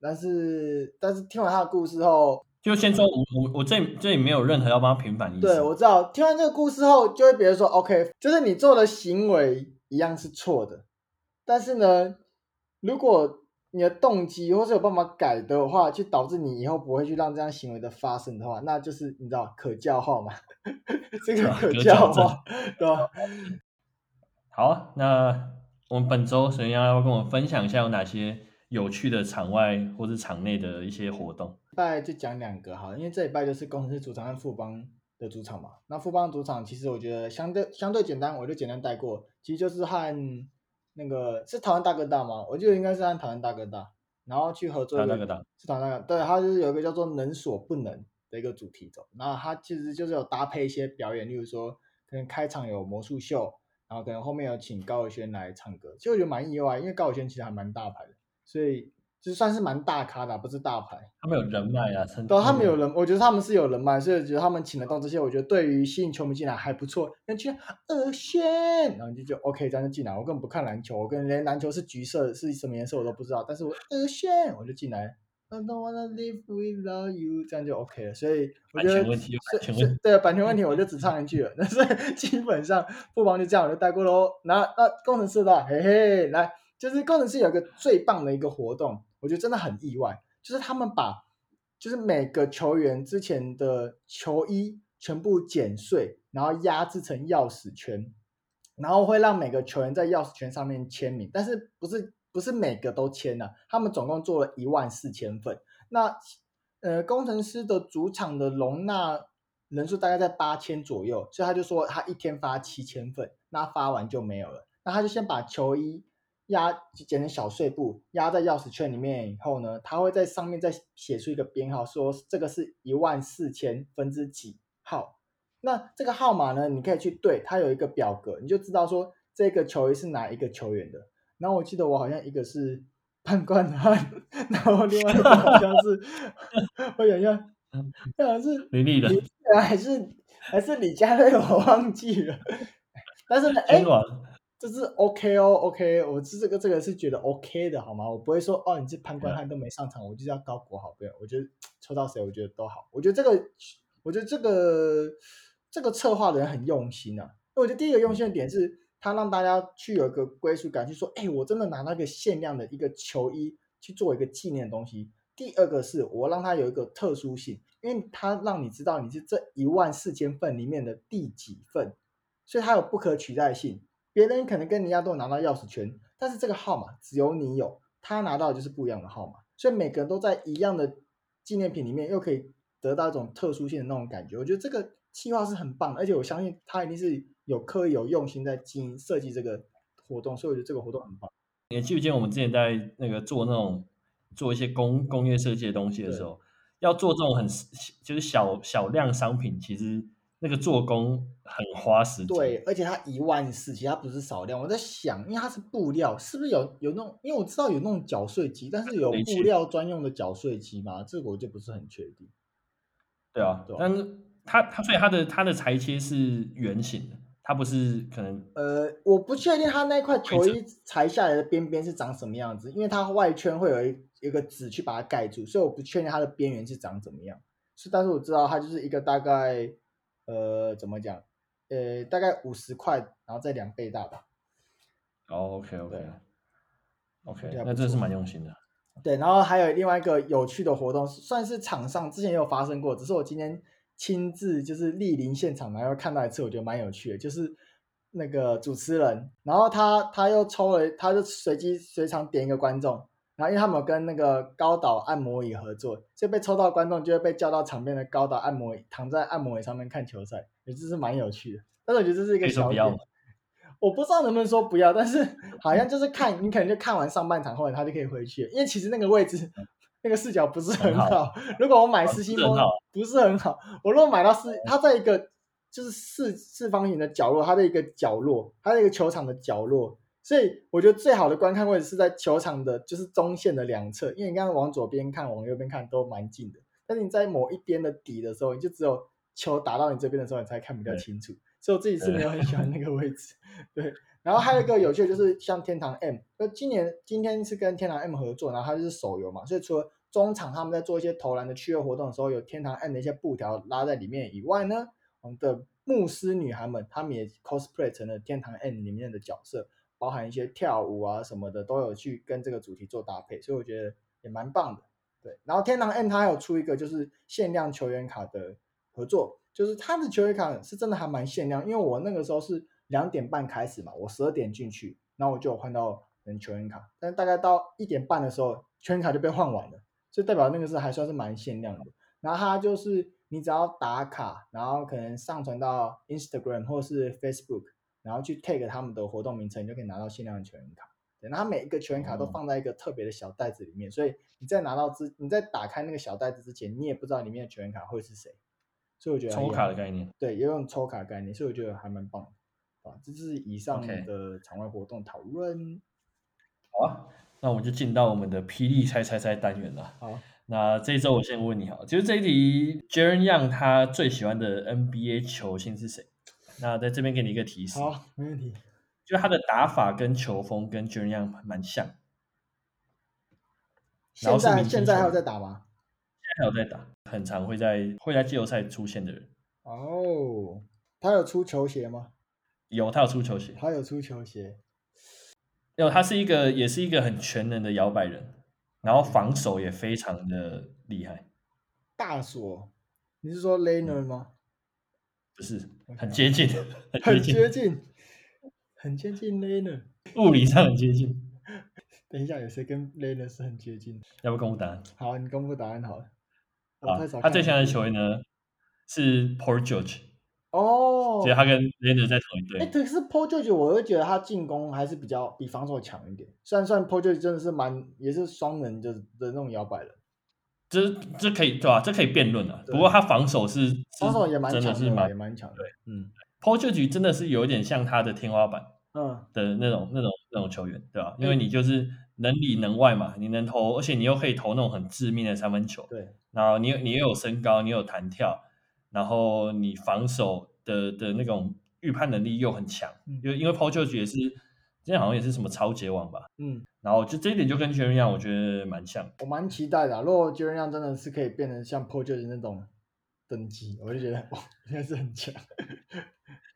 但是但是听完他的故事后，就先说我我我这这里没有任何要帮他平反的意思。对，我知道，听完这个故事后，就会别人说 OK，就是你做的行为一样是错的，但是呢，如果你的动机或是有办法改的话，去导致你以后不会去让这样行为的发生的话，那就是你知道可教化嘛？这个可教化，对吧？好，那我们本周首先要跟我们分享一下有哪些有趣的场外或是场内的一些活动。大概就讲两个哈，因为这礼拜就是工程师主场和富邦的主场嘛。那富邦主场其实我觉得相对相对简单，我就简单带过，其实就是和。那个是台湾大哥大吗？我记得应该是和台湾大哥大，然后去合作一个。台湾大哥大是台湾大哥大，对，它就是有一个叫做“能所不能”的一个主题走。那它其实就是有搭配一些表演，例如说可能开场有魔术秀，然后可能后面有请高尔轩来唱歌。其实我觉得蛮意外，因为高尔轩其实还蛮大牌的，所以。就算是蛮大咖的，不是大牌。他们有人脉啊，对，他们有人，我觉得他们是有人脉，所以觉得他们请得动这些，我觉得对于吸引球迷进来还不错。那去二线，然后就就 OK，这样就进来。我根本不看篮球，我跟连篮球是橘色是什么颜色我都不知道，但是我二线我就进来。I don't wanna live without you，这样就 OK 了。所以我觉得对版权问题，我就只唱一句了。但是基本上不妨就这样，我就带过喽。那那工程师的，嘿嘿，来，就是工程师有一个最棒的一个活动。我觉得真的很意外，就是他们把，就是每个球员之前的球衣全部剪碎，然后压制成钥匙圈，然后会让每个球员在钥匙圈上面签名，但是不是不是每个都签了，他们总共做了一万四千份。那呃，工程师的主场的容纳人数大概在八千左右，所以他就说他一天发七千份，那发完就没有了，那他就先把球衣。压剪成小碎步，压在钥匙圈里面以后呢，它会在上面再写出一个编号，说这个是一万四千分之几号。那这个号码呢，你可以去对，它有一个表格，你就知道说这个球衣是哪一个球员的。然后我记得我好像一个是判官汉，然后另外一个好像是，我想想，好像是李立人，还是还是李佳瑞，我忘记了。但是呢，哎。这是 OK 哦，OK，我是这个这个是觉得 OK 的，好吗？我不会说哦，你这潘观汉都没上场，我就是要高国豪，不要。我觉得抽到谁，我觉得都好。我觉得这个，我觉得这个这个策划的人很用心啊。因为我觉得第一个用心的点是，他让大家去有一个归属感，去说，哎，我真的拿那个限量的一个球衣去做一个纪念的东西。第二个是我让他有一个特殊性，因为他让你知道你是这一万四千份里面的第几份，所以它有不可取代性。别人可能跟你一样都拿到钥匙圈，但是这个号码只有你有，他拿到的就是不一样的号码，所以每个人都在一样的纪念品里面，又可以得到一种特殊性的那种感觉。我觉得这个计划是很棒的，而且我相信他一定是有刻意有用心在经营设计这个活动，所以我觉得这个活动很棒。你记不记得我们之前在那个做那种做一些工工业设计的东西的时候，要做这种很就是小小量商品，其实。那个做工很花时间，对，而且它一万四，其实它不是少量。我在想，因为它是布料，是不是有有那种？因为我知道有那种绞碎机，但是有布料专用的绞碎机吗？这个我就不是很确定。对啊，对啊，但是它它所以它的它的裁切是圆形的，它不是可能呃，我不确定它那块球衣裁下来的边边是长什么样子，因为它外圈会有一一个纸去把它盖住，所以我不确定它的边缘是长怎么样。是，但是我知道它就是一个大概。呃，怎么讲？呃，大概五十块，然后再两倍大吧。哦，OK，OK，OK，那这是蛮用心的。对，然后还有另外一个有趣的活动，算是场上之前也有发生过，只是我今天亲自就是莅临现场，然后看到一次，我觉得蛮有趣的。就是那个主持人，然后他他又抽了，他就随机随场点一个观众。然后，因为他们有跟那个高岛按摩椅合作，所以被抽到观众就会被叫到场边的高岛按摩椅，躺在按摩椅上面看球赛，也就是蛮有趣的。但是我觉得这是一个小点，我不知道能不能说不要，但是好像就是看你可能就看完上半场后，他就可以回去，因为其实那个位置那个视角不是很好。很好，如果我买四星风不是很好，我如果买到四，它在一个就是四四方形的角落，它的一个角落，它的一个球场的角落。所以我觉得最好的观看位置是在球场的，就是中线的两侧，因为你刚刚往左边看、往右边看都蛮近的。但是你在某一边的底的时候，你就只有球打到你这边的时候，你才看比较清楚。所以我自己是没有很喜欢那个位置。对，然后还有一个有趣的就是像天堂 M，那今年今天是跟天堂 M 合作，然后它就是手游嘛，所以除了中场他们在做一些投篮的趣味活动的时候，有天堂 M 的一些布条拉在里面以外呢，我们的牧师女孩们，她们也 cosplay 成了天堂 M 里面的角色。包含一些跳舞啊什么的都有去跟这个主题做搭配，所以我觉得也蛮棒的。对，然后天堂 M 它还有出一个就是限量球员卡的合作，就是它的球员卡是真的还蛮限量，因为我那个时候是两点半开始嘛，我十二点进去，然后我就有换到人球员卡，但是大概到一点半的时候，球员卡就被换完了，所以代表那个是还算是蛮限量的。然后它就是你只要打卡，然后可能上传到 Instagram 或是 Facebook。然后去 tag 他们的活动名称，你就可以拿到限量的球员卡。对，然后每一个球员卡都放在一个特别的小袋子里面，嗯、所以你在拿到之，你在打开那个小袋子之前，你也不知道里面的球员卡会是谁。所以我觉得抽卡的概念，对，也有用抽卡的概念，所以我觉得还蛮棒的。啊，这是以上的场外活动讨论。好啊，那我们就进到我们的霹雳猜猜猜单元了。好，那这一周我先问你，好，就是这一题，Jaren Young 他最喜欢的 NBA 球星是谁？那在这边给你一个提示，好，没问题。就他的打法跟球风跟 Jaren Young 蛮像。现在现在还有在打吗？现在还有在打，很常会在会在季后赛出现的人。哦，他有出球鞋吗？有，他有出球鞋。他有出球鞋。有，他是一个也是一个很全能的摇摆人，然后防守也非常的厉害。大锁，你是说 Leonard 吗？嗯不是 很接近很接近，很接近 Leonard，物理上很接近。等一下，有谁跟 Leonard 是很接近？要不公布答案？好，你公布答案好了。啊，他最喜欢的球员呢是 Paul George。哦，所以他跟 Leonard 在同一队。哎，可是 Paul George，我会觉得他进攻还是比较比防守强一点。虽然算 Paul George 真的是蛮也是双人的的那种摇摆人。这这可以对吧？这可以辩论的。不过他防守是防守也蛮真的是蛮也蛮强的。对，嗯 George 真的是有点像他的天花板，嗯的那种、嗯、那种那种球员，对吧？因为你就是能里能外嘛，你能投，而且你又可以投那种很致命的三分球。对，然后你你又有身高，你有弹跳，然后你防守的的那种预判能力又很强。因为因为 George 也是。今天好像也是什么超级网吧，嗯，然后就这一点就跟 Jaren Young 我觉得蛮像。我蛮期待的、啊，如果 Jaren Young 真的是可以变成像 Paul George 那种等级，我就觉得哇，应该是很强。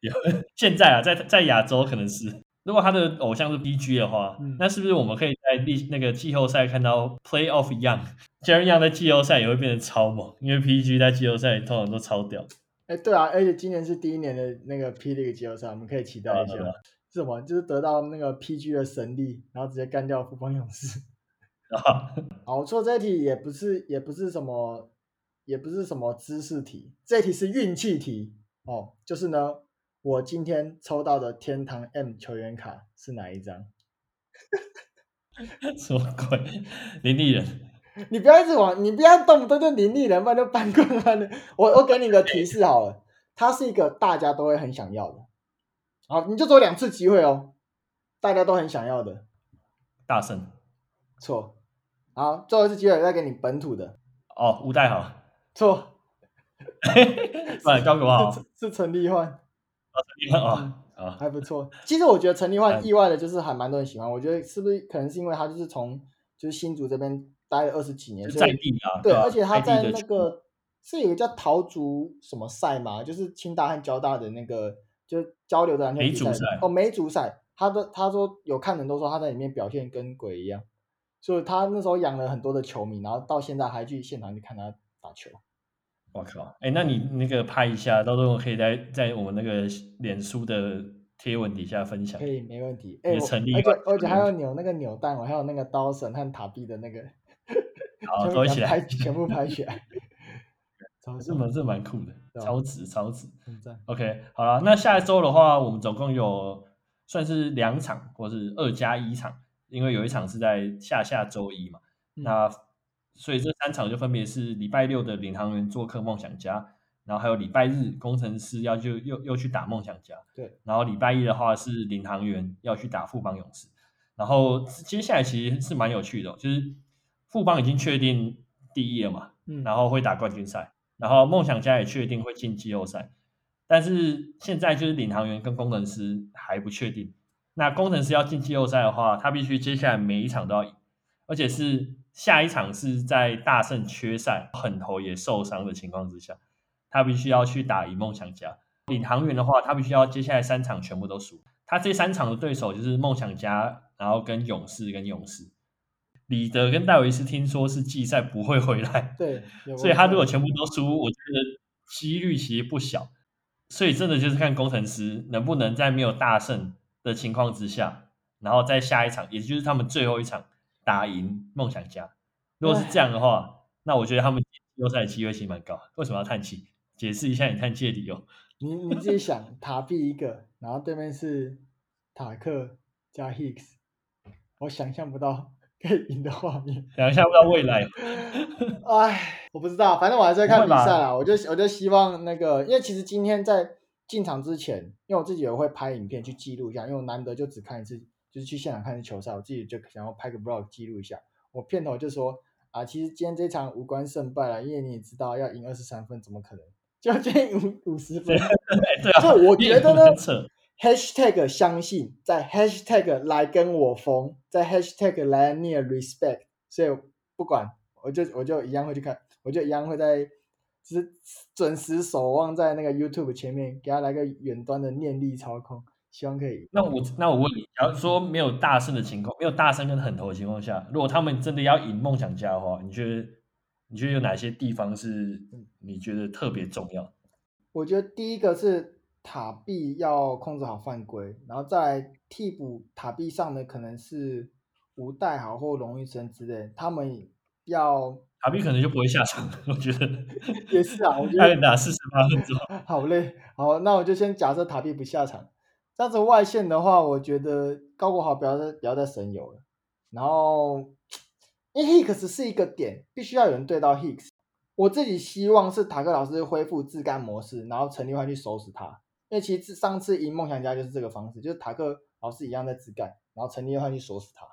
有 现在啊，在在亚洲可能是，如果他的偶像是 BG 的话，嗯、那是不是我们可以在历那个季后赛看到 Playoff Young 在季后赛也会变得超猛，因为 PG 在季后赛通常都超屌。哎，对啊，而且今年是第一年的那个 P League 季后赛，我们可以期待一下。什么？就是得到那个 PG 的神力，然后直接干掉富邦勇士。好，我错这题也不是，也不是什么，也不是什么知识题，这题是运气题哦。就是呢，我今天抽到的天堂 M 球员卡是哪一张？什么鬼？林立人？你不要一直往，你不要动不动就林立人，不然就搬过来了。我我给你个提示好了，他是一个大家都会很想要的。好，你就做两次机会哦，大家都很想要的。大圣？错。好，最后一次机会再给你本土的。哦，吴代豪？错。哎，高国豪？是陈立焕。啊，陈立焕啊。啊，还不错。其实我觉得陈立焕意外的就是还蛮多人喜欢。我觉得是不是可能是因为他就是从就是新竹这边待了二十几年，在地啊。对，而且他在那个是有个叫桃竹什么赛嘛，就是清大和交大的那个就交流的篮球比赛。哦，没主赛，他的他说有看人都说他在里面表现跟鬼一样，所以他那时候养了很多的球迷，然后到现在还去现场去看他打球。我靠！哎、欸，那你那个拍一下，到时候可以在在我们那个脸书的贴文底下分享。可以，没问题。哎、欸，而且而且还有扭那个扭蛋，我还有那个刀神和塔币的那个，好，都起来，全部拍起来。这蛮这蛮酷的，超值超值。赞 OK，好了，那下一周的话，我们总共有算是两场，或是二加一场，因为有一场是在下下周一嘛。嗯、那所以这三场就分别是礼拜六的领航员做客梦想家，然后还有礼拜日工程师要就又又去打梦想家，对，然后礼拜一的话是领航员要去打富邦勇士，然后接下来其实是蛮有趣的，就是富邦已经确定第一了嘛，嗯，然后会打冠军赛，然后梦想家也确定会进季后赛，但是现在就是领航员跟工程师还不确定，那工程师要进季后赛的话，他必须接下来每一场都要赢，而且是。下一场是在大胜缺赛，狠头也受伤的情况之下，他必须要去打赢梦想家。领航员的话，他必须要接下来三场全部都输。他这三场的对手就是梦想家，然后跟勇士跟勇士。李德跟戴维斯听说是季赛不会回来，对，所以他如果全部都输，我觉得几率其实不小。所以真的就是看工程师能不能在没有大胜的情况之下，然后在下一场，也就是他们最后一场。打赢梦想家，如果是这样的话，那我觉得他们季后赛的机会其实蛮高。为什么要叹气？解释一下你叹气的理由。你你自己想，塔币一个，然后对面是塔克加 Hicks，我想象不到可以赢的画面，想象不到未来。哎，我不知道，反正我还是在看比赛啦。我就我就希望那个，因为其实今天在进场之前，因为我自己也会拍影片去记录一下，因为我难得就只看一次。就是去现场看球赛，我自己就想要拍个 vlog 记录一下。我片头就说啊，其实今天这场无关胜败了，因为你也知道要赢二十三分，怎么可能？就今天五五十分，对啊。就我觉得呢，hashtag 相信，在 hashtag 来跟我疯，在 hashtag 来 near respect，所以不管，我就我就一样会去看，我就一样会在，就是准时守望在那个 YouTube 前面，给他来个远端的念力操控。希望可以。那我那我问你，假如说没有大胜的情况，没有大胜跟狠头的情况下，如果他们真的要赢梦想家的话，你觉得你觉得有哪些地方是你觉得特别重要？我觉得第一个是塔壁要控制好犯规，然后在替补塔壁上的可能是吴岱豪或龙玉生之类，他们要塔壁可能就不会下场，我觉得 也是啊，我觉 得打四十八分钟，好累。好，那我就先假设塔壁不下场。这样子外线的话，我觉得高国豪不要再不要再神游了。然后，因为 Hicks 是一个点，必须要有人对到 Hicks。我自己希望是塔克老师恢复自干模式，然后陈立焕去收拾他。因为其实上次赢梦想家就是这个方式，就是塔克老师一样在自干，然后陈立焕去锁死他，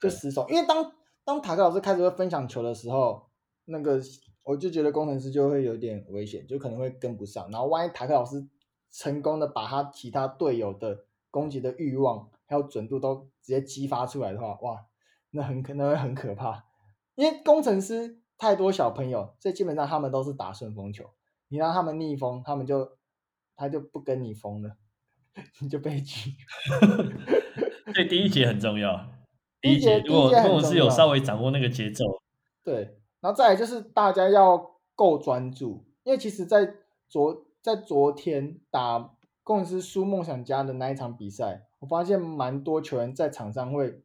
就死守。因为当当塔克老师开始会分享球的时候，那个我就觉得工程师就会有点危险，就可能会跟不上。然后万一塔克老师成功的把他其他队友的攻击的欲望还有准度都直接激发出来的话，哇，那很可能会很可怕。因为工程师太多小朋友，所以基本上他们都是打顺风球。你让他们逆风，他们就他就不跟你疯了，你就悲剧。所以第一节很重要。第一节如果如果是有稍微掌握那个节奏，对，然后再来就是大家要够专注，因为其实，在昨在昨天打公司输梦想家的那一场比赛，我发现蛮多球员在场上会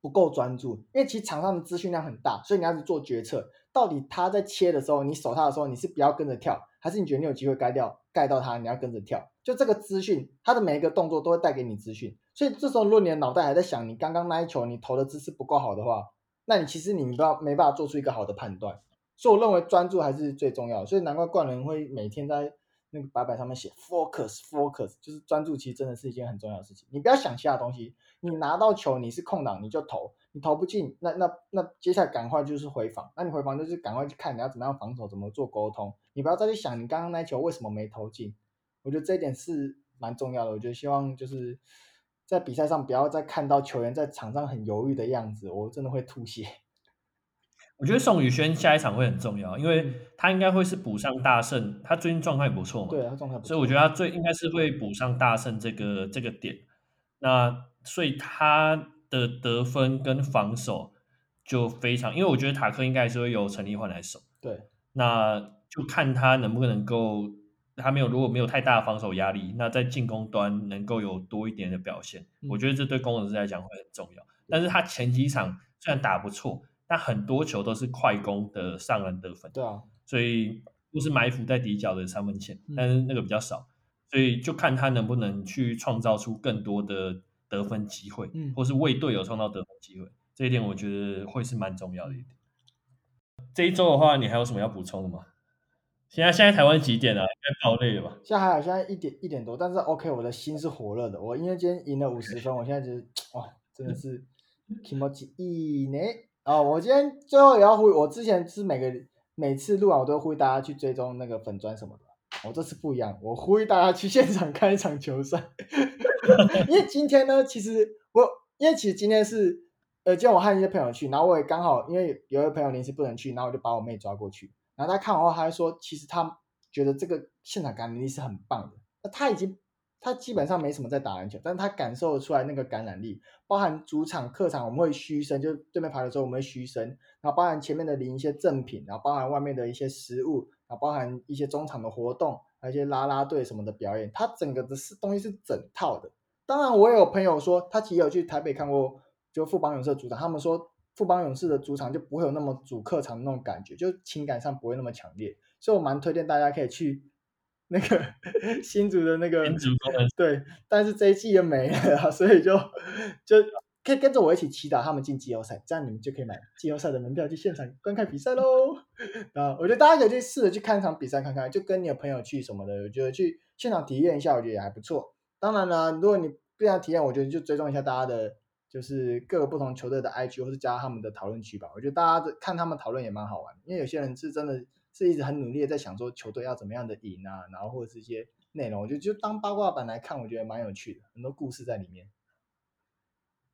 不够专注，因为其实场上的资讯量很大，所以你要去做决策。到底他在切的时候，你守他的时候，你是不要跟着跳，还是你觉得你有机会该掉盖到他，你要跟着跳？就这个资讯，他的每一个动作都会带给你资讯。所以这时候，如果你的脑袋还在想你刚刚那一球你投的姿势不够好的话，那你其实你不要没办法做出一个好的判断。所以我认为专注还是最重要。所以难怪冠伦会每天在那个白板上面写 focus focus，就是专注，其实真的是一件很重要的事情。你不要想其他东西，你拿到球你是空档你就投。你投不进，那那那接下来赶快就是回防。那你回防就是赶快去看你要怎么样防守，怎么做沟通。你不要再去想你刚刚那球为什么没投进。我觉得这一点是蛮重要的。我觉得希望就是在比赛上不要再看到球员在场上很犹豫的样子，我真的会吐血。我觉得宋宇轩下一场会很重要，因为他应该会是补上大胜。他最近状态也不错嘛，对，他状态不错，所以我觉得他最应该是会补上大胜这个这个点。那所以他。的得分跟防守就非常，因为我觉得塔克应该还是会由陈立焕来守。对，那就看他能不能够，他没有如果没有太大的防守压力，那在进攻端能够有多一点的表现，嗯、我觉得这对工程师来讲会很重要。但是他前几场虽然打不错，但很多球都是快攻的上篮得分。对啊，所以都是埋伏在底角的三分线，但是那个比较少，所以就看他能不能去创造出更多的。得分机会，嗯，或是为队友创造得分机会，嗯，这一点我觉得会是蛮重要的一点。这一周的话，你还有什么要补充的吗？现在现在台湾几点了？应该爆累了吧？现在还有，现在一点一点多，但是 OK，我的心是火热的。我因为今天赢了五十分，我现在就是哇，真的是気持ちいいね啊！我今天最后也要呼吁，我之前是每个每次录完我都会呼吁大家去追踪那个粉专什么的，我这次不一样，我呼吁大家去现场看一场球赛。因为今天呢，其实我因为其实今天是呃，今天我和一些朋友去，然后我也刚好因为有一个朋友临时不能去，然后我就把我妹抓过去。 然后他看完后，他还说，其实他觉得这个现场感染力是很棒的。那他已经他基本上没什么在打篮球，但是他感受出来那个感染力，包含主场、客场我们会嘘声，就对面排的时候我们会嘘声，然后包含前面的领一些赠品，然后包含外面的一些食物，然后包含一些中场的活动，还有一些啦啦队什么的表演，他整个的是东西是整套的。当然，我也有朋友说，他其实有去台北看过，就富邦勇士的主场。他们说，富邦勇士的主场就不会有那么主客场的那种感觉，就情感上不会那么强烈。所以我蛮推荐大家可以去 那个 新竹的那个。对，但是这一季也没了，所以就就可以跟着我一起祈祷他们进季后赛，这样你们就可以买季后赛的门票去现场观看比赛喽。啊，我觉得大家可以去试着去看一场比赛看看，就跟你的朋友去什么的，我觉得去现场体验一下，我觉得也还不错。当然了，如果你不想体验，我觉得就追踪一下大家的，就是各个不同球队的 IG，或是加他们的讨论区吧。我觉得大家的看他们讨论也蛮好玩，因为有些人是真的是一直很努力的在想说球队要怎么样的赢啊，然后或者是一些内容，我觉得就当八卦版来看，我觉得蛮有趣的，很多故事在里面。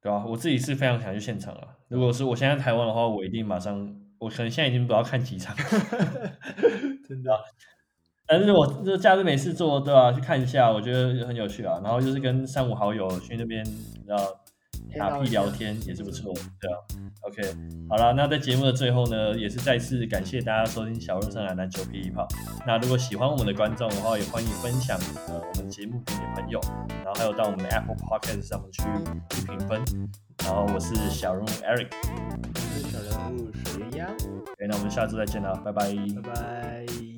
对啊，我自己是非常想去现场啊。如果是我现在台湾的话，我一定马上，我可能现在已经不知道看几场，真的。但是我这假日没事做，对吧、啊？去看一下，我觉得很有趣啊。然后就是跟三五好友去那边，然后打屁聊天也是不错，对啊。OK，好了，那在节目的最后呢，也是再次感谢大家收听小鹿上篮篮球霹雳炮。那如果喜欢我们的观众的话，也欢迎分享呃我们节目给你的朋友，然后还有到我们的 Apple Podcast 上面去去评分。然后我是小人物 Eric，我是小人物水鸳鸯。OK，那我们下次再见了，拜拜，拜拜。